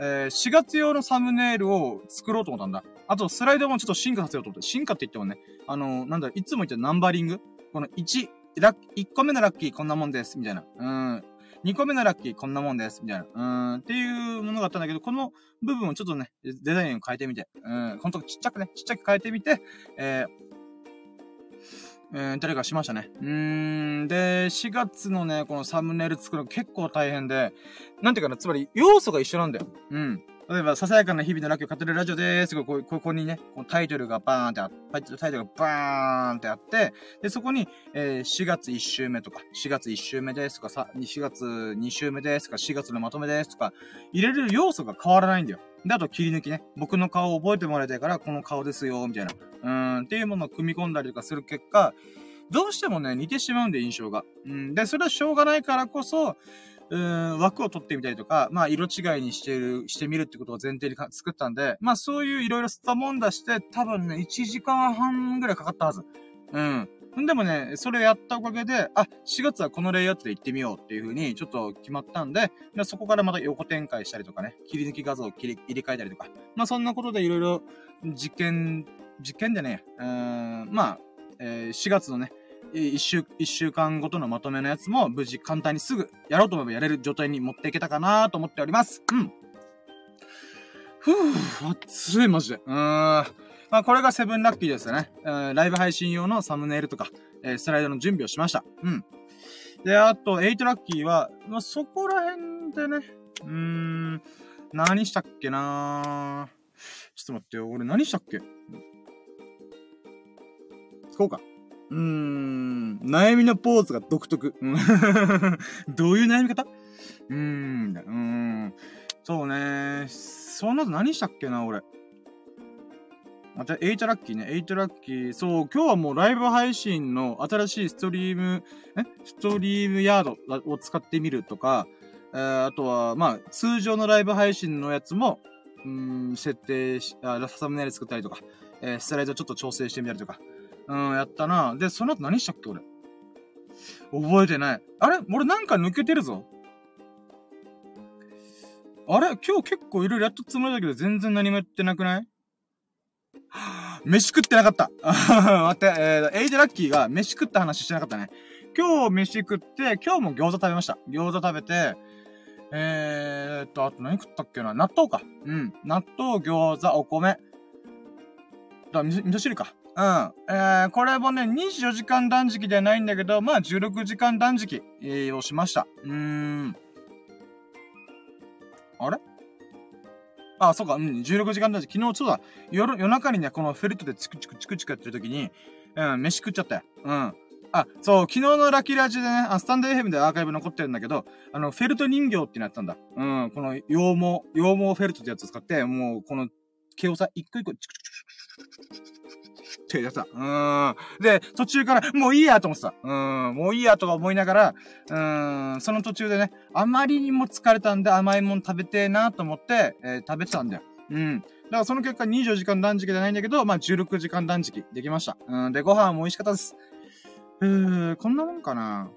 [SPEAKER 1] えー、4月用のサムネイルを作ろうと思ったんだ。あと、スライドもちょっと進化させようと思って。進化って言ってもね、あのー、なんだ、いつも言ってるナンバリング？この1、ラッ、1個目のラッキーこんなもんです、みたいな。うん。2個目のラッキーこんなもんです、みたいな。うん。っていうものがあったんだけど、この部分をちょっとね、デザインを変えてみて。うん。ほんとちっちゃくね、ちっちゃく変えてみて、えー、えー、誰かしましたね。うーん。で、4月のね、このサムネイル作るの結構大変で、なんていうかな、つまり要素が一緒なんだよ。うん。例えば、ささやかな日々のラッキーを語るラジオでーす。ここにね、このタイトルがバーンってあって、タイトルがバーンってあって、で、そこに、えー、4月1週目とか、4月1週目ですとか、4月2週目ですとか、4月のまとめですとか、入れる要素が変わらないんだよ。で、あと切り抜きね。僕の顔を覚えてもらいたいから、この顔ですよ、みたいな。うん、っていうものを組み込んだりとかする結果、どうしてもね、似てしまうんで、印象が。うん。で、それはしょうがないからこそ、うん、枠を取ってみたりとか、まあ、色違いにしてる、してみるってことを前提に作ったんで、まあ、そういういろいろ吸ったもんだして、多分ね、1時間半ぐらいかかったはず。うん。でもね、それやったおかげで、あ、4月はこのレイアウトで行ってみようっていう風にちょっと決まったんで、でそこからまた横展開したりとかね、切り抜き画像を切り入れ替えたりとか、まあそんなことでいろいろ実験、実験でね、うーん、まあ、えー、4月のね、一週、一週間ごとのまとめのやつも無事簡単にすぐやろうと思えばやれる状態に持っていけたかなと思っております。うん。ふぅ、暑いマジで。うーん。まあ、これがセブンラッキーですよね。えー、ライブ配信用のサムネイルとか、えー、スライドの準備をしました。うん。で、あと、エイトラッキーは、まあ、そこら辺でね、うーん、何したっけなちょっと待ってよ。俺何したっけ？こうか。うーん、悩みのポーズが独特。どういう悩み方？うーん、うーん。そうね。その後何したっけな、俺。また、8ラッキーね。8ラッキー。そう、今日はもうライブ配信の新しいストリーム、え？ストリームヤードを使ってみるとか、えー、あとは、まあ、通常のライブ配信のやつも、うん、設定し、あ、サムネイル作ったりとか、えー、スライドちょっと調整してみたりとか、うん、やったな。で、その後何したっけ、俺。覚えてない。あれ？俺なんか抜けてるぞ。あれ？今日結構いろいろやったつもりだけど全然何もやってなくない？飯食ってなかった。待って、えー、エイジラッキーが飯食った話してなかったね。今日飯食って、今日も餃子食べました。餃子食べて、えーっと、あと何食ったっけな？納豆か。うん。納豆、餃子、お米。だ、味噌汁か。うん。えー、これもね、24時間断食ではないんだけど、まあ、16時間断食、えー、をしました。うーん。あれ？あ、そうか、うん、16時間断食。昨日、そうだ、夜、夜中にね、このフェルトでチクチクチクチクやってる時に、うん、飯食っちゃったよ。うん。あ、そう、昨日のラッキーラジでね、あスタンド FM でアーカイブ残ってるんだけど、あの、フェルト人形ってなったんだ。うん、この羊毛、羊毛フェルトってやつ使って、もう、この毛をさ、一個一個、チクチクチクチクってやつだ。うん。で、途中から、もういいやと思ってた。うん。もういいやとか思いながら、うん、その途中でね、あまりにも疲れたんで甘いもん食べてえなと思って、えー、食べてたんだよ。うん。だからその結果24時間断食じゃないんだけど、まあ16時間断食できました。うん。で、ご飯も美味しかったです。うー、こんなもんかな。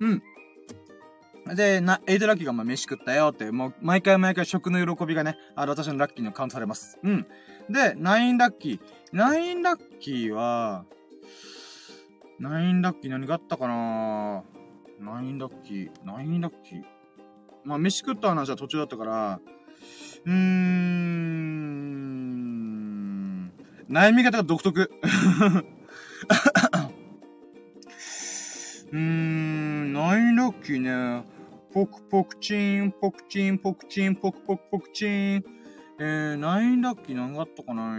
[SPEAKER 1] うん。で、な、エイドラッキーがまあ飯食ったよって、もう毎回毎回食の喜びがね、あの私のラッキーにカウントされます。うん。で、ナインラッキー。ナインラッキーは、ナインラッキー何があったかな？ナインラッキー、ナインラッキー。まあ、飯食った話は途中だったから、うーん、悩み方が独特。うーん、ナインラッキーね。ポクポクチン、ポクチン、ポクチン、ポクポクポクチン。えー、ナインラッキー何があったかな？う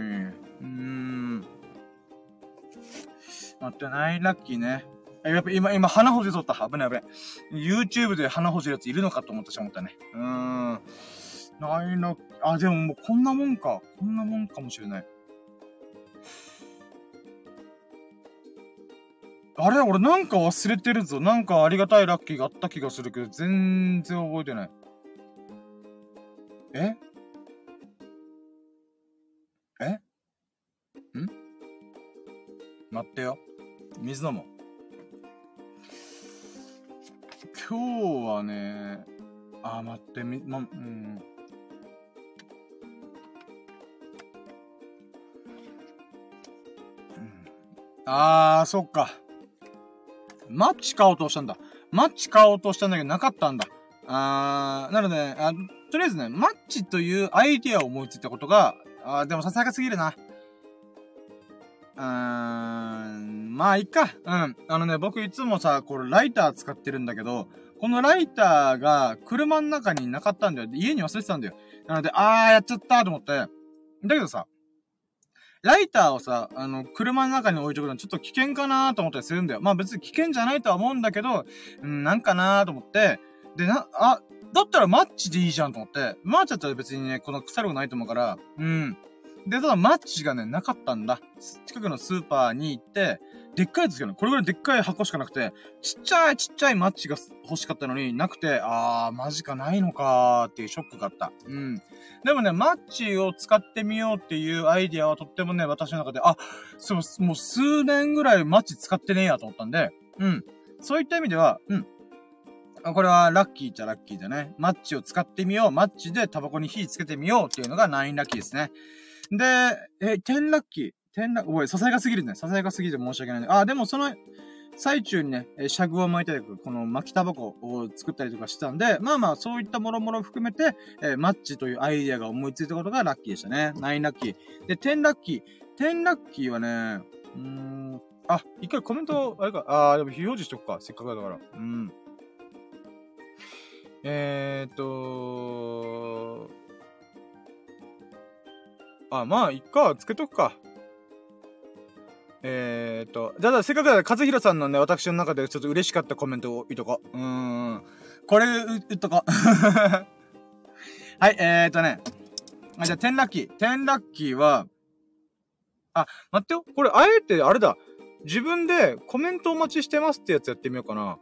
[SPEAKER 1] ーん。待って、ナインラッキーね。やっぱ今、今、鼻ほじとった。危ない危ない。YouTube で鼻ほじるやついるのかと思ってしまったね。うーん。ナインラッキー、あ、でももうこんなもんか。こんなもんかもしれない。あれ俺なんか忘れてるぞ。なんかありがたいラッキーがあった気がするけど、全然覚えてない。え？え？ん？待ってよ。水飲もう。今日はね、あ、待って、み、ま、うん。あー、そっか。マッチ買おうとしたんだ。マッチ買おうとしたんだけどなかったんだ。あー、なので、あとりあえずね、マッチというアイディアを思いついたことが、あーでもささやかすぎるな。うーん、まあ、いっか。うん。あのね、僕いつもさ、これライター使ってるんだけど、このライターが車の中になかったんだよ。家に忘れてたんだよ。なので、あー、やっちゃったと思って。だけどさ、ライターをさ、あの、車の中に置いとくのはちょっと危険かなと思ったりするんだよ。まあ別に危険じゃないとは思うんだけど、うん、なんかなと思って、で、な、あ、だったらマッチでいいじゃんと思って、マッチだったら別にね、この腐ることないと思うから、うん。で、ただマッチがね、なかったんだ。近くのスーパーに行って、でっかいやつけどね、これぐらいでっかい箱しかなくて、ちっちゃいちっちゃいマッチが欲しかったのになくて、あー、マジかないのかーっていうショックがあった。うん。でもね、マッチを使ってみようっていうアイディアはとってもね、私の中で、あ、そう、もう数年ぐらいマッチ使ってねえやと思ったんで、うん。そういった意味では、うん。これはラッキーっちゃラッキーだね。マッチを使ってみよう。マッチでタバコに火つけてみようっていうのが9ラッキーですね。で、え、10ラッキー。10ラッキー。おい、ささやかすぎるね。ささやかすぎて申し訳ないね。あ、でもその、最中にね、シャグを巻いたりとか、この巻きタバコを作ったりとかしてたんで、まあまあ、そういったもろもろ含めて、えー、マッチというアイディアが思いついたことがラッキーでしたね。9ラッキー。で、10ラッキー。10ラッキーはね、うーん、あ、一回コメント、あれか、あー、でも非表示しとくか。せっかくだから。うん。えーっと、あ、まあ、いっか、つけとくか。えーっと、じゃあ、せっかくだから、和弘さんのね、私の中でちょっと嬉しかったコメントを言っとこう。うーん。これ、言っとこう。はい、えーとね。あ、じゃあ、10ラッキー。10ラッキーは、あ、待ってよ。これ、あえて、あれだ。自分でコメントお待ちしてますってやつやってみようかな。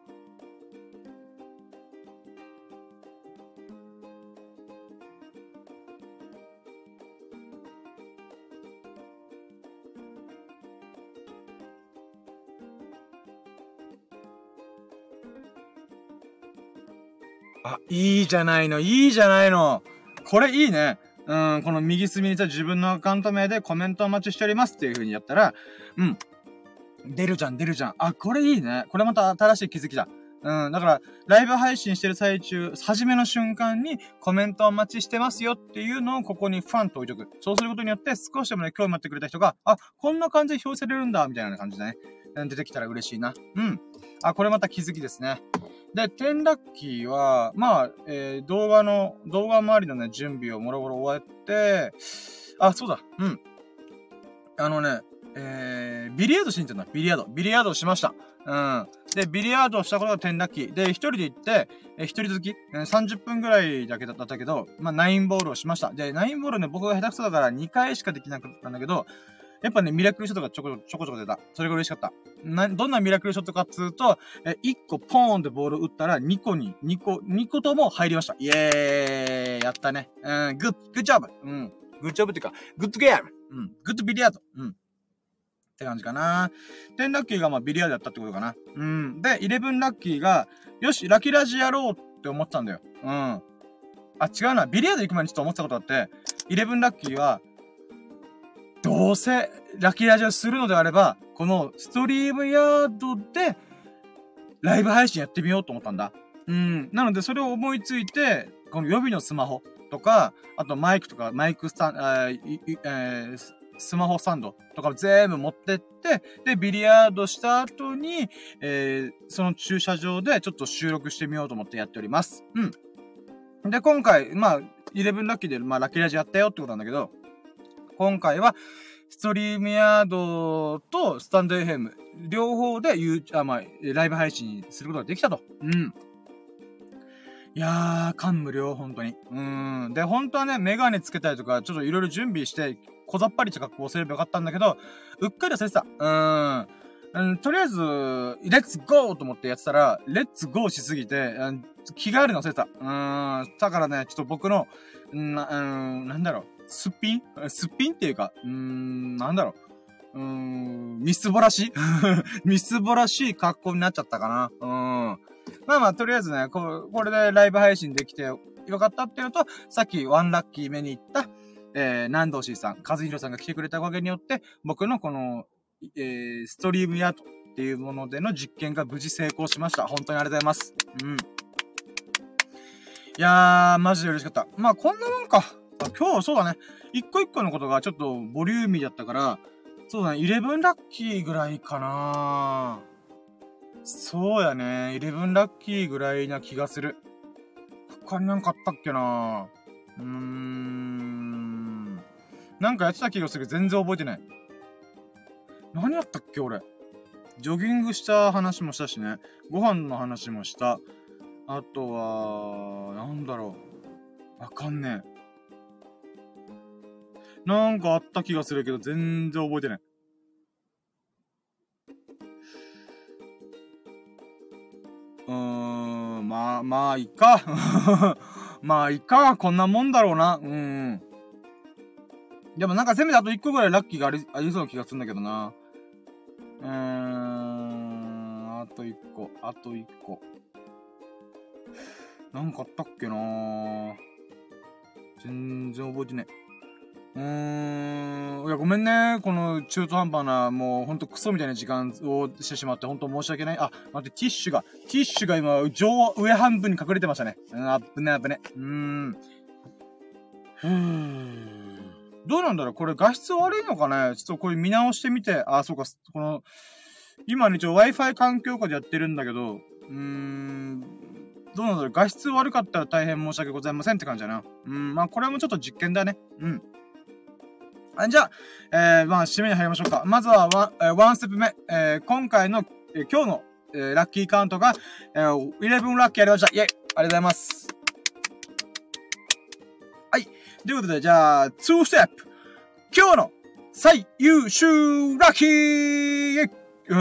[SPEAKER 1] いいじゃないの、いいじゃないの。これいいね。うん、この右隅に自分のアカウント名でコメントお待ちしておりますっていう風にやったら、うん。出るじゃん、出るじゃん。あ、これいいね。これまた新しい気づきだ。うん、だから、ライブ配信してる最中、初めの瞬間にコメントお待ちしてますよっていうのをここにファンと置いとく。そうすることによって少しでもね、興味持ってくれた人が、あ、こんな感じで表示されるんだ、みたいな感じでね、出てきたら嬉しいな。うん。あ、これまた気づきですね。で、テンラッキーは、まあ、えー、動画の、動画周りのね、準備をもろもろ終わって、あ、そうだ、うん。あのね、えー、ビリヤードしに行ったんだ。ビリヤード。ビリヤードをしました。うん。で、ビリヤードをしたことがテンラッキー。で、一人で行って、え一人続き、えー、30分ぐらいだけだったけど、まあ、ナインボールをしました。で、ナインボールね、僕が下手くそだから2回しかできなかったんだけど、やっぱね、ミラクルショットがちょこちょこちょこ出た。それが嬉しかった。な、どんなミラクルショットかっつうと、え、1個ポーンってボール打ったら2個に、2個、2個とも入りました。イエーイやったね。うん、グッ、グッジョブうん。グッジョブっていうか、グッドゲームうん。グッドビリヤードうん。って感じかな。10ラッキーがまあビリヤードやったってことかな。うん。で、11ラッキーが、よし、ラキラジやろうって思ってたんだよ。うん。あ、違うな。ビリヤード行く前にちょっと思ってたことあって、11ラッキーは、どうせ、ラッキーラジオするのであれば、このストリームヤードで、ライブ配信やってみようと思ったんだ。うん。なので、それを思いついて、この予備のスマホとか、あとマイクとか、マイクスタン、えー、スマホスタンドとか全部持ってって、で、ビリヤードした後に、えー、その駐車場でちょっと収録してみようと思ってやっております。うん。で、今回、まあ、11ラッキーで、まあ、ラッキーラジやったよってことなんだけど、今回は、ストリームヤードとスタンド FM、両方で言う、あ、まあ、ライブ配信することができたと。うん。いやー、感無量、本当に。うん。で、本当はね、メガネつけたりとか、ちょっといろいろ準備して、小ざっぱりした格好をすればよかったんだけど、うっかり忘れてた。うーん。うん、とりあえず、レッツゴーと思ってやってたら、レッツゴーしすぎて、うん、気があるの忘れてた。うん。だからね、ちょっと僕の、んな、うん、なんだろう。すっぴん？すっぴんっていうか、うーん、なんだろう。うーん、みすぼらしい？みすぼらしい格好になっちゃったかな。うん。まあまあ、とりあえずね、ここれでライブ配信できてよかったっていうと、さっきワンラッキー目に行った、えー、南道 C さん、和弘さんが来てくれたおかげによって、僕のこの、えー、ストリームヤートっていうものでの実験が無事成功しました。本当にありがとうございます。うん。いやー、マジで嬉しかった。まあ、こんなもんか。あ今日、そうだね。一個一個のことがちょっとボリューミーだったから、そうだね、11ラッキーぐらいかなそうやね、11ラッキーぐらいな気がする。他になんかあったっけなうーん。なんかやってた気がするけど全然覚えてない。何やったっけ俺。ジョギングした話もしたしね。ご飯の話もした。あとは、なんだろう。わかんねえ。なんかあった気がするけど、全然覚えてない。うーん、まあ、まあ、いっか。まあ、いっか。こんなもんだろうな。うん。でもなんかせめてあと1個ぐらいラッキーがあり、ありそうな気がするんだけどな。うーん、あと1個、あと1個。なんかあったっけな全然覚えてねえ。うーん。いや、ごめんね。この中途半端な、もうほんとクソみたいな時間をしてしまって、ほんと申し訳ない。あ、待って、ティッシュが、ティッシュが今、上、上半分に隠れてましたね。うん、あっぶね、あっぶね。うーん。ふーどうなんだろう？これ画質悪いのかね？ちょっとこれ見直してみて。あ、そうか、この、今ね、一応 Wi-Fi 環境下でやってるんだけど、うーん、どうなんだろう？画質悪かったら大変申し訳ございませんって感じだな。うん、まあこれもちょっと実験だね。うん。あじゃあ、えー、まあ、締めに入りましょうか。まずはワン、えー、ワンステップ目。えー、今回の、えー、今日の、えー、ラッキーカウントが、えー、11ラッキーやりました。イェイありがとうございます。はいということで、じゃあ、2ステップ今日の最優秀ラッキー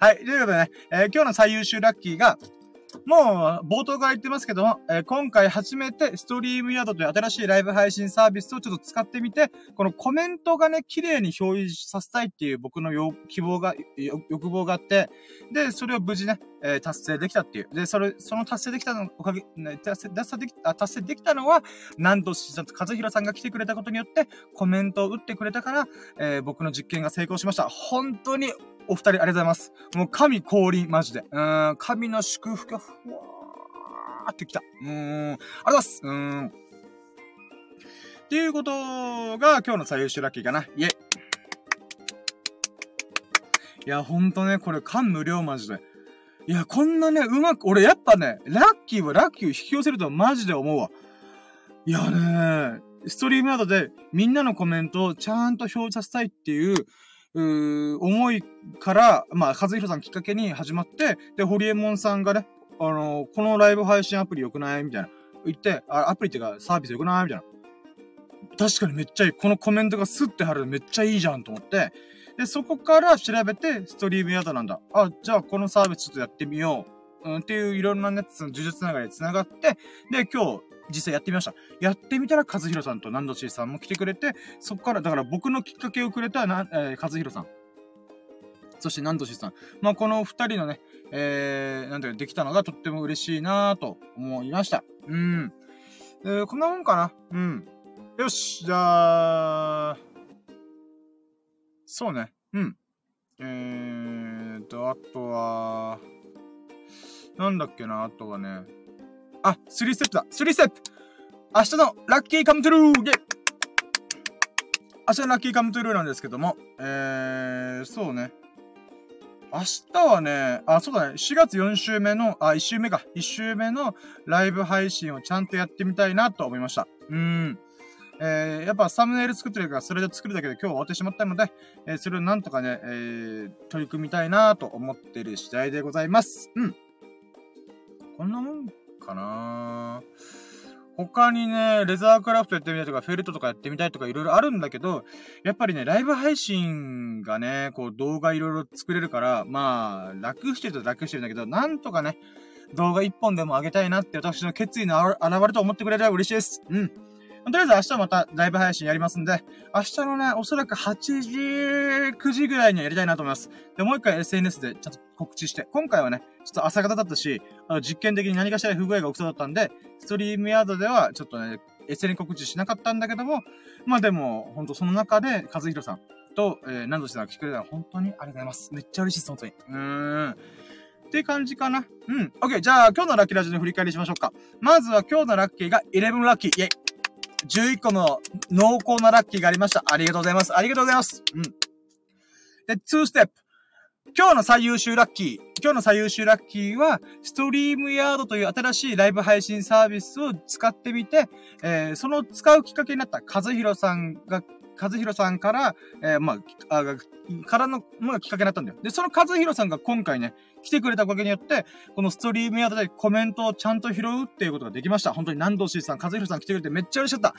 [SPEAKER 1] はい。ということでね、えー、今日の最優秀ラッキーが、もう、冒頭から言ってますけども、えー、今回初めてストリームヤードという新しいライブ配信サービスをちょっと使ってみて、このコメントがね、綺麗に表示させたいっていう僕の希望が、欲望があって、で、それを無事ね、えー、達成できたっていう。で、それ、その達成できたの、おかげ、ね、達成できた、達成できたのは、なんと、和弘さんが来てくれたことによって、コメントを打ってくれたから、えー、僕の実験が成功しました。本当にお二人ありがとうございます。もう神降臨、マジで。うん、神の祝福がふわーってきた。うーん、ありがとうございます。うーん。っていうことが今日の最優秀ラッキーかな。イェイ。いや、ほんとね、これ感無量マジで。いや、こんなね、うまく、俺やっぱね、ラッキーはラッキーを引き寄せるとマジで思うわ。いやね、ストリームなどでみんなのコメントをちゃんと表示させたいっていう、う思いから、まあ、和弘さんきっかけに始まって、で、ホリエモンさんがね、あのー、このライブ配信アプリ良くない？みたいな。言って、あ、アプリっていうかサービス良くない？みたいな。確かにめっちゃいい。このコメントがスッて貼るのめっちゃいいじゃんと思って、で、そこから調べて、ストリームヤードなんだ。あ、じゃあこのサービスちょっとやってみよう。うん、っていういろんなね、呪術つながりで繋がって、で、今日、実際やってみました。やってみたら、和弘さんと南土さんも来てくれて、そこから、だから僕のきっかけをくれたな、えー、和弘さん。そして南土さん。まあ、この二人のね、えー、なんていう、できたのがとっても嬉しいなぁと思いました。うん。えー、こんなもんかな。うん。よし、じゃあ、そうね。うん。えーと、あとは、なんだっけな、あとはね。あ、3ステップだ !3 ステップ明日のラッキーカムトゥルーイェイ明日のラッキーカムトゥルーなんですけども、えー、そうね。明日はね、あ、そうだね、4月4週目の、あ、1週目か、1週目のライブ配信をちゃんとやってみたいなと思いました。うーん。えー、やっぱサムネイル作ってるから、それで作るだけで今日終わってしまったので、えー、それをなんとかね、えー、取り組みたいなと思ってる次第でございます。うん。こんなもんかな他にね、レザークラフトやってみたいとか、フェルトとかやってみたいとかいろいろあるんだけど、やっぱりね、ライブ配信がね、こう動画いろいろ作れるから、まあ、楽してると楽してるんだけど、なんとかね、動画一本でも上げたいなって私の決意の現れと思ってくれたら嬉しいです。うん。とりあえず明日またライブ配信やりますんで、明日のね、おそらく8時、9時ぐらいにはやりたいなと思います。で、もう一回 SNS でちゃんと告知して、今回はね、ちょっと朝方だったし、あの実験的に何かしら不具合が起きそうだったんで、ストリームヤードではちょっとね、SNS 告知しなかったんだけども、まあでも、ほんとその中で、和弘さんと、えー、何度してたか聞くれたら本当にありがとうございます。めっちゃ嬉しいです、本当に。うーん。っていう感じかな。うん。オッケー。じゃあ、今日のラッキーラジオの振り返りしましょうか。まずは今日のラッキーが11ラッキー。イェイ。11個の濃厚なラッキーがありました。ありがとうございます。ありがとうございます。うん。で、2ステップ。今日の最優秀ラッキー。今日の最優秀ラッキーは、ストリームヤードという新しいライブ配信サービスを使ってみて、えー、その使うきっかけになった和弘さんが和弘さんから、えー、まあ、あからのものがきっかけになったんだよ。で、その和弘さんが今回ね、来てくれたおかげによって、このストリームヤードでコメントをちゃんと拾うっていうことができました。本当に南道しさん、和弘さん来てくれてめっちゃ嬉しかった。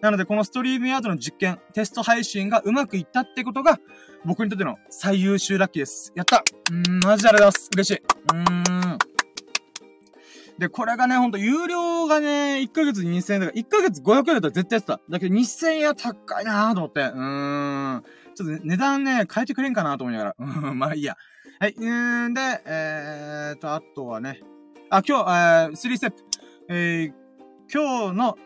[SPEAKER 1] なので、このストリームヤードの実験、テスト配信がうまくいったってことが、僕にとっての最優秀ラッキーです。やったうーん、マジでありがとうございます。嬉しい。うーん。で、これがね、ほんと、有料がね、1ヶ月2000円だから、1ヶ月500円だったら絶対やってた。だけど2000円は高いなぁと思って。うーん。ちょっと、値段ね、変えてくれんかなと思いながら。うん、まあいいや。はい、うーん、で、えーと、あとはね。あ、今日、えー、3ステップ。えー、今日のん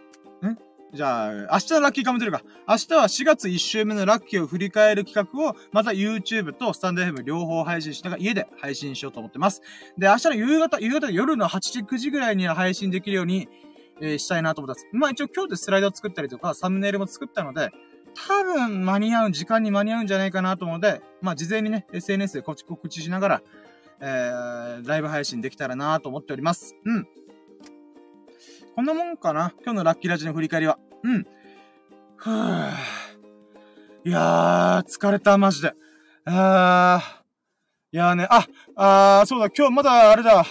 [SPEAKER 1] じゃあ、明日のラッキーカムトゥルか。明日は4月1週目のラッキーを振り返る企画を、また YouTube とスタンド FM 両方配信しながら家で配信しようと思ってます。で、明日の夕方、夕方夜の8時、9時ぐらいには配信できるように、えー、したいなと思ってます。まあ一応今日でスライドを作ったりとか、サムネイルも作ったので、多分間に合う、時間に間に合うんじゃないかなと思うので、まあ事前にね、SNS で告知しながら、えー、ライブ配信できたらなと思っております。うん。こんなもんかな？今日のラッキーラジの振り返りは。うん。ふぅ。いやー、疲れた、マジで。あー。いやーね、あ、あー、そうだ、今日まだあれだ。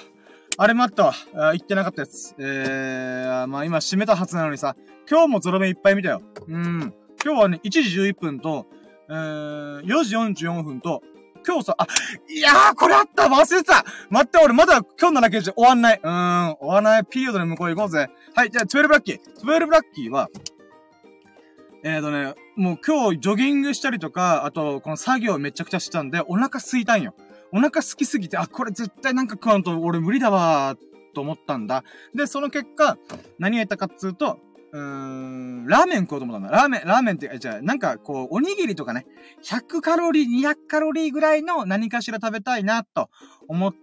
[SPEAKER 1] あれもあったわ。あ言ってなかったやつ。えー、まあ今閉めたはずなのにさ、今日もゾロ目いっぱい見たよ。うん。今日はね、1時11分と、えー、4時44分と、今日さ、あ、いやー、これあった忘れてた待って、俺まだ今日のだけじゃ終わんない。うーん、終わらない。ピリオドで向こう行こうぜ。はい、じゃあ、12ラッキー。12ラッキーは、えーとね、もう今日ジョギングしたりとか、あと、この作業めちゃくちゃしてたんで、お腹空いたんよ。お腹空きすぎて、あ、これ絶対なんか食わんと俺無理だわー、と思ったんだ。で、その結果、何やったかっつうと、うん、ラーメン食おうと思ったんだ。ラーメン、ラーメンって、じゃあ、なんか、こう、おにぎりとかね、100カロリー、200カロリーぐらいの何かしら食べたいな、と思っ、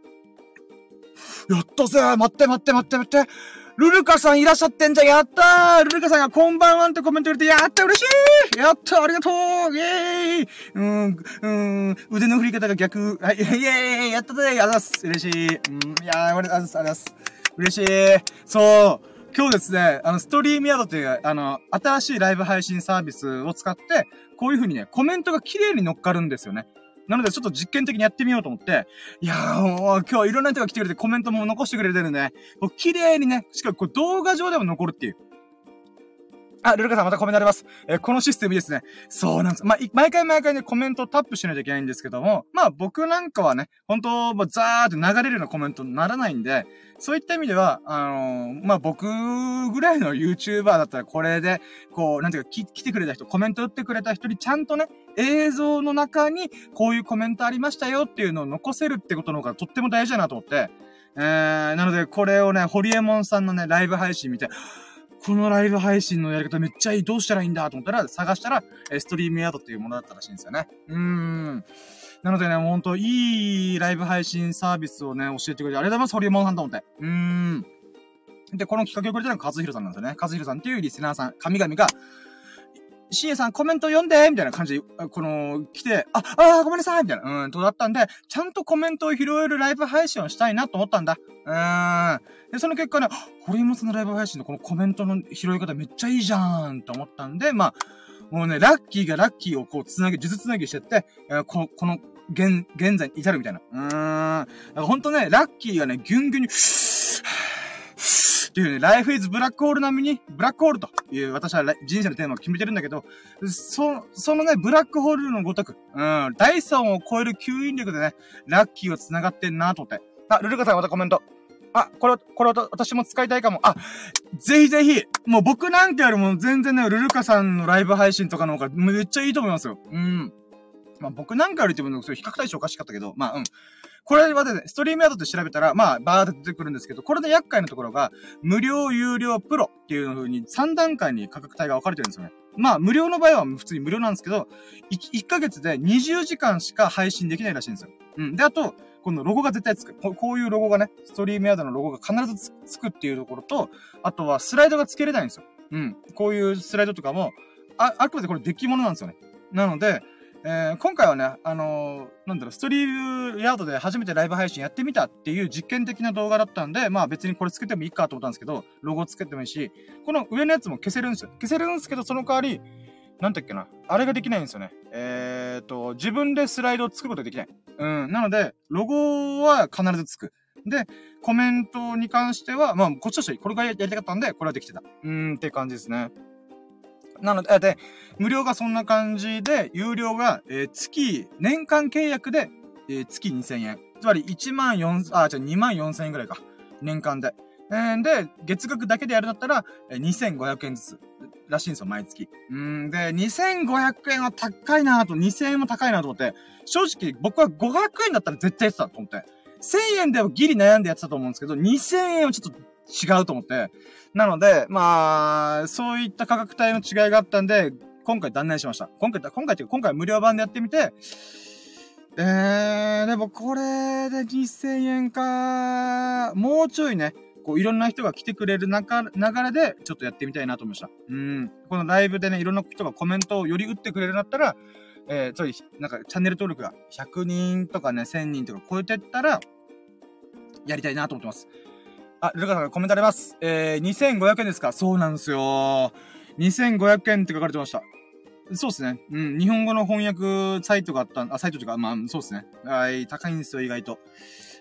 [SPEAKER 1] やったぜ待って待って待って待ってルルカさんいらっしゃってんじゃんやったールルカさんがこんばんはってコメント入れて、やった嬉しいやったありがとうイェーイうーん、うーん、腕の振り方が逆。はい、イェーイやったぜありがとうございます嬉しい。うん、いやー、ありがとうございます。ありがとうございます。嬉しい。そう。今日ですね、あの、ストリームヤードっていう、あの、新しいライブ配信サービスを使って、こういう風にね、コメントが綺麗に乗っかるんですよね。なので、ちょっと実験的にやってみようと思って、いやー、もう今日いろんな人が来てくれてコメントも残してくれてるんでね、綺麗にね、しかもこれ動画上でも残るっていう。あ、ルルカさんまたコメントあります。えー、このシステムいいですね。そうなんです。まあ、毎回毎回ね、コメントタップしないといけないんですけども、まあ僕なんかはね、本当もうザーって流れるようなコメントにならないんで、そういった意味では、あのー、まあ僕ぐらいの YouTuber だったらこれで、こう、なんていうか、来てくれた人、コメント打ってくれた人にちゃんとね、映像の中にこういうコメントありましたよっていうのを残せるってことの方がとっても大事だなと思って、えー、なのでこれをね、ホリエモンさんのね、ライブ配信見て、このライブ配信のやり方めっちゃいい。どうしたらいいんだと思ったら、探したら、えストリームヤードっていうものだったらしいんですよね。うーん。なのでね、ほんと、いいライブ配信サービスをね、教えてくれてありがとうございます、ホリエモンさんと思って。うーん。で、この企画をくれたのが和弘さんなんですよね。和弘さんっていうリスナーさん、神々が、シエさんコメント読んでみたいな感じで、この、来て、あ、あごめんなさいみたいな、うん、とだったんで、ちゃんとコメントを拾えるライブ配信をしたいなと思ったんだ。うん。で、その結果ね、堀本のライブ配信のこのコメントの拾い方めっちゃいいじゃんと思ったんで、まあ、もうね、ラッキーがラッキーをこう、つなげ、術つなぎしてって、えー、この、この、現、現在に至るみたいな。うーん。だからほんとね、ラッキーがね、ギュンギュンに、っていうね、ライフイズブラックホール並みに、ブラックホールという私は人生のテーマを決めてるんだけど、そ、そのね、ブラックホールのごとく、うん、ダイソンを超える吸引力でね、ラッキーを繋がってんなと思って。あ、ルルカさんまたコメント。あ、これ、これ私も使いたいかも。あ、ぜひぜひ、もう僕なんかよりも全然ね、ルルカさんのライブ配信とかの方がめっちゃいいと思いますよ。うん。まあ僕なんかよりっても、比較対象おかしかったけど、まあうん。これはですね、ストリームヤードって調べたら、まあ、バーって出てくるんですけど、これで厄介なところが、無料、有料、プロっていう風に3段階に価格帯が分かれてるんですよね。まあ、無料の場合は普通に無料なんですけど、1, ヶ月で20時間しか配信できないらしいんですよ。うん。で、あと、このロゴが絶対つく。こういうロゴがね、ストリームヤードのロゴが必ずつくっていうところと、あとはスライドが付けれないんですよ。うん。こういうスライドとかも、あ、あくまでこれデッキ物なんですよね。なので、えー、今回はね、あのー、なんだろう、ストリームヤードで初めてライブ配信やってみたっていう実験的な動画だったんで、まあ別にこれつけてもいいかと思ったんですけど、ロゴつけてもいいし、この上のやつも消せるんですよ。消せるんですけど、その代わり、なんだっけな、あれができないんですよね。えーと、自分でスライドを作ることができない。うん、なので、ロゴは必ずつく。で、コメントに関しては、まあ、こっちとしてこれがやりたかったんで、これはできてた。うーん、って感じですね。なので、で、無料がそんな感じで、有料が、えー、月、年間契約で、えー、月2000円。つまり1万4、あ、じゃあ2万4000円ぐらいか。年間で。えー、で、月額だけでやるんだったら、えー、2500円ずつ。らしいんですよ、毎月。うんで、2500円は高いなと、2000円も高いなと思って、正直僕は500円だったら絶対やってたと思って。1000円ではギリ悩んでやってたと思うんですけど、2000円はちょっと違うと思って。なので、まあ、そういった価格帯の違いがあったんで、今回断念しました。今回、今回っていうか、今回無料版でやってみて、えー、でもこれで2000円か、もうちょいね、こういろんな人が来てくれる中、流れでちょっとやってみたいなと思いました。うん。このライブでね、いろんな人がコメントをより打ってくれるんだったら、えー、そうい、なんかチャンネル登録が100人とかね、1000人とか超えてったら、やりたいなと思ってます。あ、ルカさんがコメントあります。えー、2500円ですか？そうなんですよ。2500円って書かれてました。そうですね。うん。日本語の翻訳サイトがあった、あ、サイトとか、まあ、そうですね。はい、高いんですよ、意外と。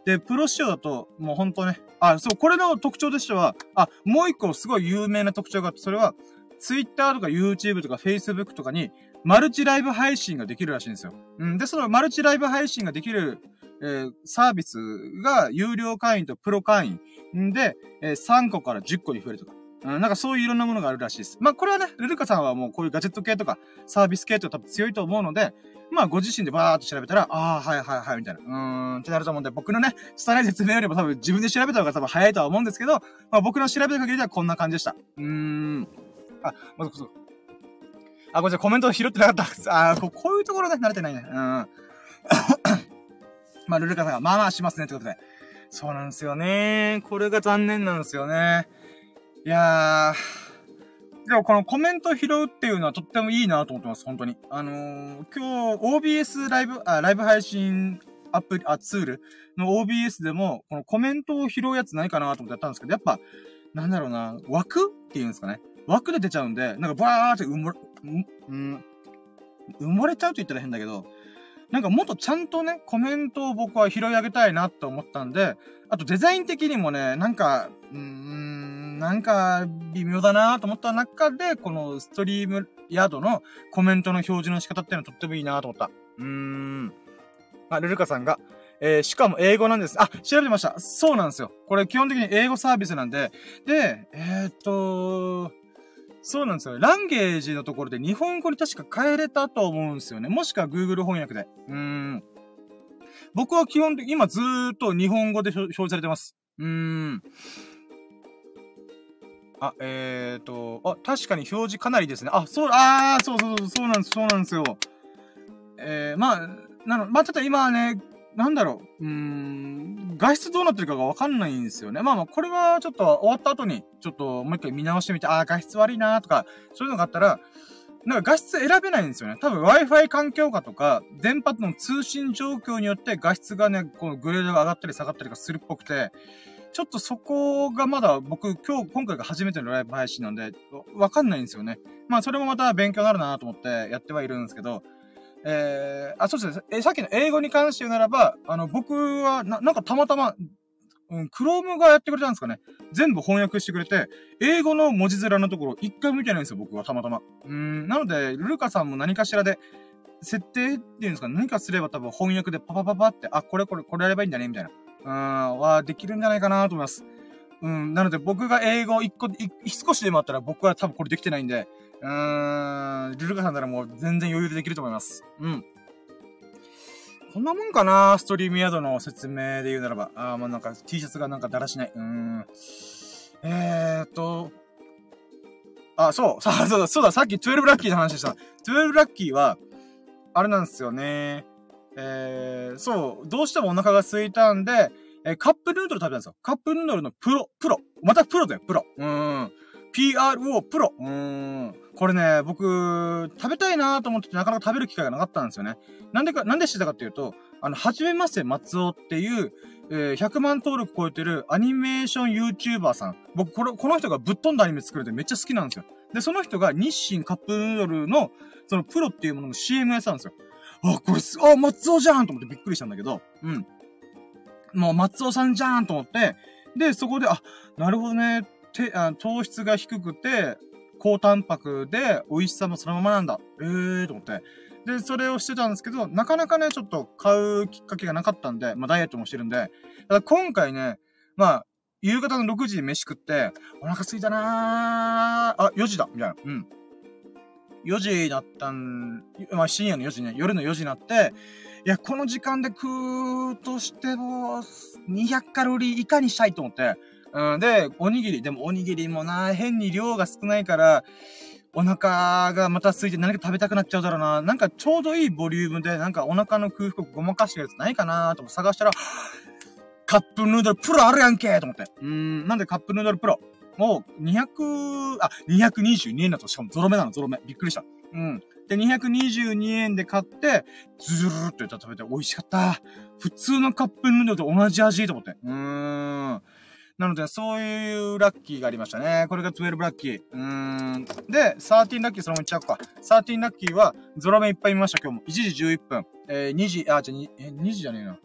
[SPEAKER 1] で、プロ仕様だと、もうほんとね、あ、そう、これの特徴としては、あ、もう一個すごい有名な特徴があって、それは、Twitter とか YouTube とか Facebook とかに、マルチライブ配信ができるらしいんですよ。うん。で、そのマルチライブ配信ができる、えー、サービスが有料会員とプロ会員で、えー、3個から10個に増えるとか。うん、なんかそういういろんなものがあるらしいです。まあこれはね、ルルカさんはもうこういうガジェット系とかサービス系とか多分強いと思うので、まあご自身でバーっと調べたら、ああ、はいはいはい、みたいな。うーん、ってなると思うんで、僕のね、拙い説明よりも多分自分で調べた方が多分早いとは思うんですけど、まあ僕の調べた限りではこんな感じでした。うーん。あ、まずこそ。あ、これじゃコメント拾ってなかった。あここういうところで慣れてないね。うん。まあ、ルルカさんが、まあまあしますね、ってことで。そうなんですよね。これが残念なんですよね。いやー。でもこのコメント拾うっていうのはとってもいいなと思ってます、本当に。あのー、今日 OBS ライブ、あ、ライブ配信アプリ、あ、ツールの OBS でも、このコメントを拾うやつないかなと思ってやったんですけど、やっぱ、なんだろうな、枠っていうんですかね。枠で出ちゃうんで、なんかバーって埋、うん、埋もれちゃうと言ったら変だけど、なんかもっとちゃんとね、コメントを僕は拾い上げたいなと思ったんで、あとデザイン的にもね、なんか、うーん、なんか微妙だなと思った中で、このストリームヤードのコメントの表示の仕方っていうのはとってもいいなと思った。うーん。あ、ルルカさんが、えー、しかも英語なんです。あ、調べてました。そうなんですよ。これ基本的に英語サービスなんで、で、えー、っと、そうなんですよ。ランゲージのところで日本語に確か変えれたと思うんですよね。もしくは Google 翻訳で。うーん。僕は基本的に今ずーっと日本語で表示されてます。うーん。あ、えーと、あ、確かに表示かなりですね。あ、そう、あー、そうそうそう、そうなんです、そうなんですよ。えー、まあ、なの、まあ、ちょっと今はね、なんだろう、うーん、外出どうなってるかがわかんないんですよね。まあまあ、これはちょっと終わった後に、ちょっともう一回見直してみて、ああ、画質悪いなーとか、そういうのがあったら、なんか画質選べないんですよね。多分 Wi-Fi 環境下とか、電波の通信状況によって画質がね、このグレードが上がったり下がったりがするっぽくて、ちょっとそこがまだ僕今日、今回が初めてのライブ配信なんで、わかんないんですよね。まあそれもまた勉強になるなと思ってやってはいるんですけど、えー、あ、そうですね。え、さっきの英語に関して言うならば、あの、僕は、な、なんかたまたま、うん、クロームがやってくれたんですかね。全部翻訳してくれて、英語の文字面のところ、一回も見てないんですよ、僕はたまたま。うん、なので、ルルカさんも何かしらで、設定っていうんですか、何かすれば多分翻訳でパパパパって、あ、これこれ、これやればいいんだね、みたいな。うん、は、できるんじゃないかなと思います。うん、なので僕が英語一個、一少しでもあったら僕は多分これできてないんで、うーん、ルルカさんならもう全然余裕でできると思います。うん。こんなもんかなストリームヤードの説明で言うならば。あー、まあ、なんか T シャツがなんかだらしない。うーん。えーっと、あ、そう、さあ、そうだ、そうだ、さっき12ラッキーの話でした。12ラッキーは、あれなんですよね。えー、そう、どうしてもお腹が空いたんで、えー、カップヌードル食べたんですよ。カップヌードルのプロ、プロ。またプロだよ、プロ。うーん。PRO プロ。うーん。これね、僕、食べたいなと思っててなかなか食べる機会がなかったんですよね。なんでか、なんで知ったかっていうと、あの、はじめまして松尾っていう、えー、100万登録超えてるアニメーション YouTuber さん。僕、これ、この人がぶっ飛んだアニメ作るってめっちゃ好きなんですよ。で、その人が日清カップヌードルの、そのプロっていうものの CM やってたんですよ。あ、これす、あ、松尾じゃんと思ってびっくりしたんだけど、うん。もう松尾さんじゃんと思って、で、そこで、あ、なるほどね、て、あ糖質が低くて、高タンパクで美味しさもそのままなんだ。ええーと思って。で、それをしてたんですけど、なかなかね、ちょっと買うきっかけがなかったんで、まあダイエットもしてるんで、ただ今回ね、まあ、夕方の6時に飯食って、お腹空いたなーあ、4時だみたいな。うん。4時だったん、まあ深夜の4時ね、夜の4時になって、いや、この時間で食うとしても、200カロリー以下にしたいと思って、うん、で、おにぎり。でもおにぎりもな、変に量が少ないから、お腹がまた空いて何か食べたくなっちゃうだろうな。なんかちょうどいいボリュームで、なんかお腹の空腹をごまかしてるやつないかなと探したら、カップヌードルプロあるやんけと思って。うん、なんでカップヌードルプロもう、200、あ、222円だと、しかもゾロ目なの、ゾロ目。びっくりした。うん。で、222円で買って、ずるーっとやったら食べて美味しかった。普通のカップヌードルと同じ味と思って。うーん。なので、そういうラッキーがありましたね。これが12ラッキー。うーん。で、13ラッキーそのままいっちゃおうか。13ラッキーは、ゾロ目いっぱい見ました、今日も。1時11分。えー、2時、あ、じゃ、2、時じゃねえな。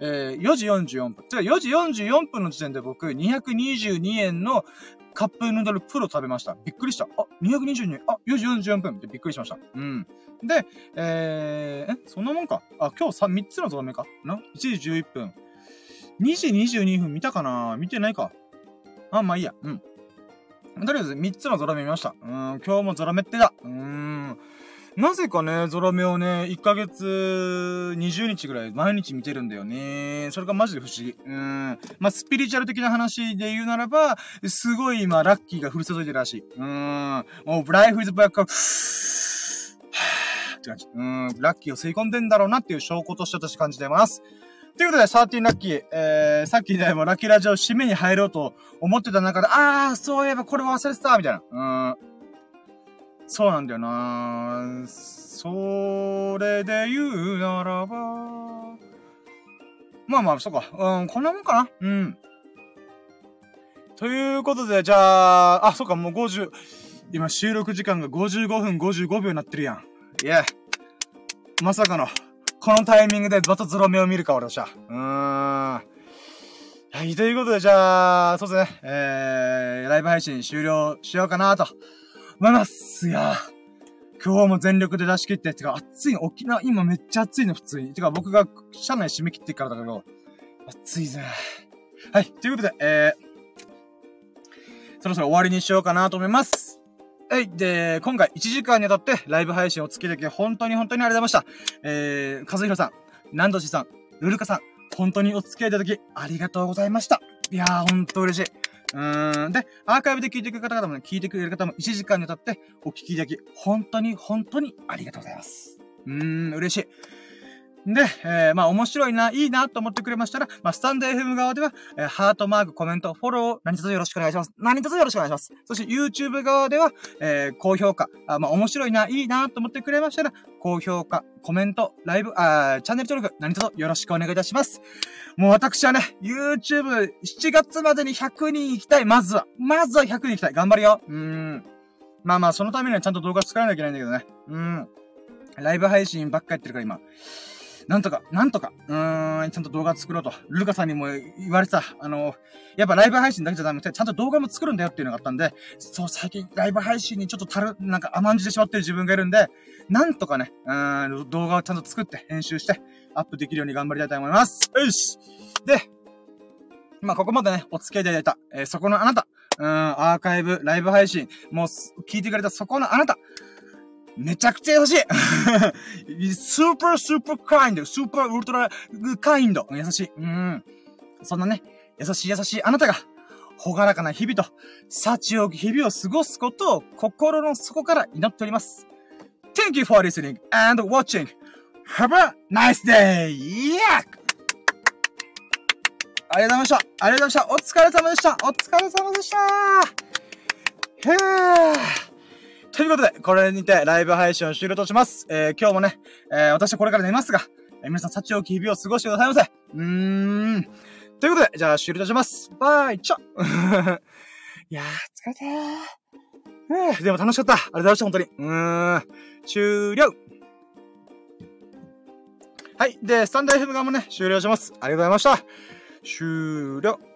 [SPEAKER 1] えー、4時44分。てか4時44分の時点で僕、222円のカップヌードルプロ食べました。びっくりした。あ、222円。あ、4時44分ってびっくりしました。うん。で、えー、え、そんなもんか。あ、今日 3, 3つのゾロ目かな ?1 時11分。2時22分見たかな？見てないか？あ、まあいいや。うん。とりあえず3つのゾロ目見ました。うん、今日もゾロ目ってだ。うーん。なぜかね、ゾロ目をね、1ヶ月20日ぐらい毎日見てるんだよね。それがマジで不思議。うん。まあ、スピリチュアル的な話で言うならば、すごい今、ラッキーが降り注いでるらしい。うん。もう、ブライフイズバック は、って感じ。うん。ラッキーを吸い込んでんだろうなっていう証拠として私感じてます。ということで、13ラッキー、えー、さっきね、もうラッキーラジオ締めに入ろうと思ってた中で、あー、そういえばこれ忘れてたみたいな。うん。そうなんだよなそれで言うならば、まあまあ、そうか。うん、こんなもんかな。うん。ということで、じゃあ、あ、そうか、もう50、今収録時間が55分55秒になってるやん。いや、まさかの、このタイミングでバトゾロ目を見るか、俺はしゃ。うーん。はい、ということで、じゃあ、そうですね、えー、ライブ配信終了しようかなと思います。いや今日も全力で出し切って、てか、暑い沖縄、今めっちゃ暑いの、普通に。てか、僕が車内締め切ってからだけど、暑いぜ。はい、ということで、えー、そろそろ終わりにしようかなと思います。はい。で、今回1時間にわたってライブ配信をつけてき本当に本当にありがとうございました。えー、和弘さん、南度氏さん、ルルカさん、本当にお付き合いいただきありがとうございました。いやー、ほんと嬉しい。うーん。で、アーカイブで聞いてくれる方々もね、聞いてくれる方も1時間にわたってお聞きいただき、本当に本当にありがとうございます。うーん、嬉しい。で、えー、まあ面白いな、いいなと思ってくれましたら、まあスタンド FM 側では、えー、ハートマーク、コメント、フォロー、何卒よろしくお願いします。何卒よろしくお願いします。そして YouTube 側では、えー、高評価、あまあ面白いな、いいなと思ってくれましたら、高評価、コメント、ライブ、あチャンネル登録、何卒よろしくお願いいたします。もう私はね、YouTube、7月までに100人行きたい、まずは。まずは100人行きたい。頑張るよ。うーん。まあまあ、そのためにはちゃんと動画作らなきゃいけないんだけどね。うん。ライブ配信ばっかやってるから今。なんとか、なんとか、うーん、ちゃんと動画作ろうと。ルカさんにも言われてた。あの、やっぱライブ配信だけじゃダメで、ちゃんと動画も作るんだよっていうのがあったんで、そう、最近ライブ配信にちょっとたる、なんか甘んじてしまってる自分がいるんで、なんとかね、うーん、動画をちゃんと作って、編集して、アップできるように頑張りたいと思います。よしで、まあ、ここまでね、お付き合いいただいた、えー、そこのあなた、うん、アーカイブ、ライブ配信、もう、聞いてくれたそこのあなた、めちゃくちゃ優しいスーパースーパーカインド、スーパーウルトラカインド。優しい。うん。そんなね、優しい優しいあなたが、ほがらかな日々と、幸多き日々を過ごすことを心の底から祈っております。Thank you for listening and watching. Have a nice day! Yeah! ありがとうございました。ありがとうございました。お疲れ様でした。お疲れ様でした。へー。ということで、これにてライブ配信を終了とします。えー、今日もね、えー、私はこれから寝ますが、えー、皆さん、幸き日々を過ごしてくださいませ。うーん。ということで、じゃあ終了とします。バイチョ いやー、疲れたー。え、でも楽しかった。ありがとうございました、本当に。うーん。終了はい。で、スタンダイフ FM 側もね、終了します。ありがとうございました。終了。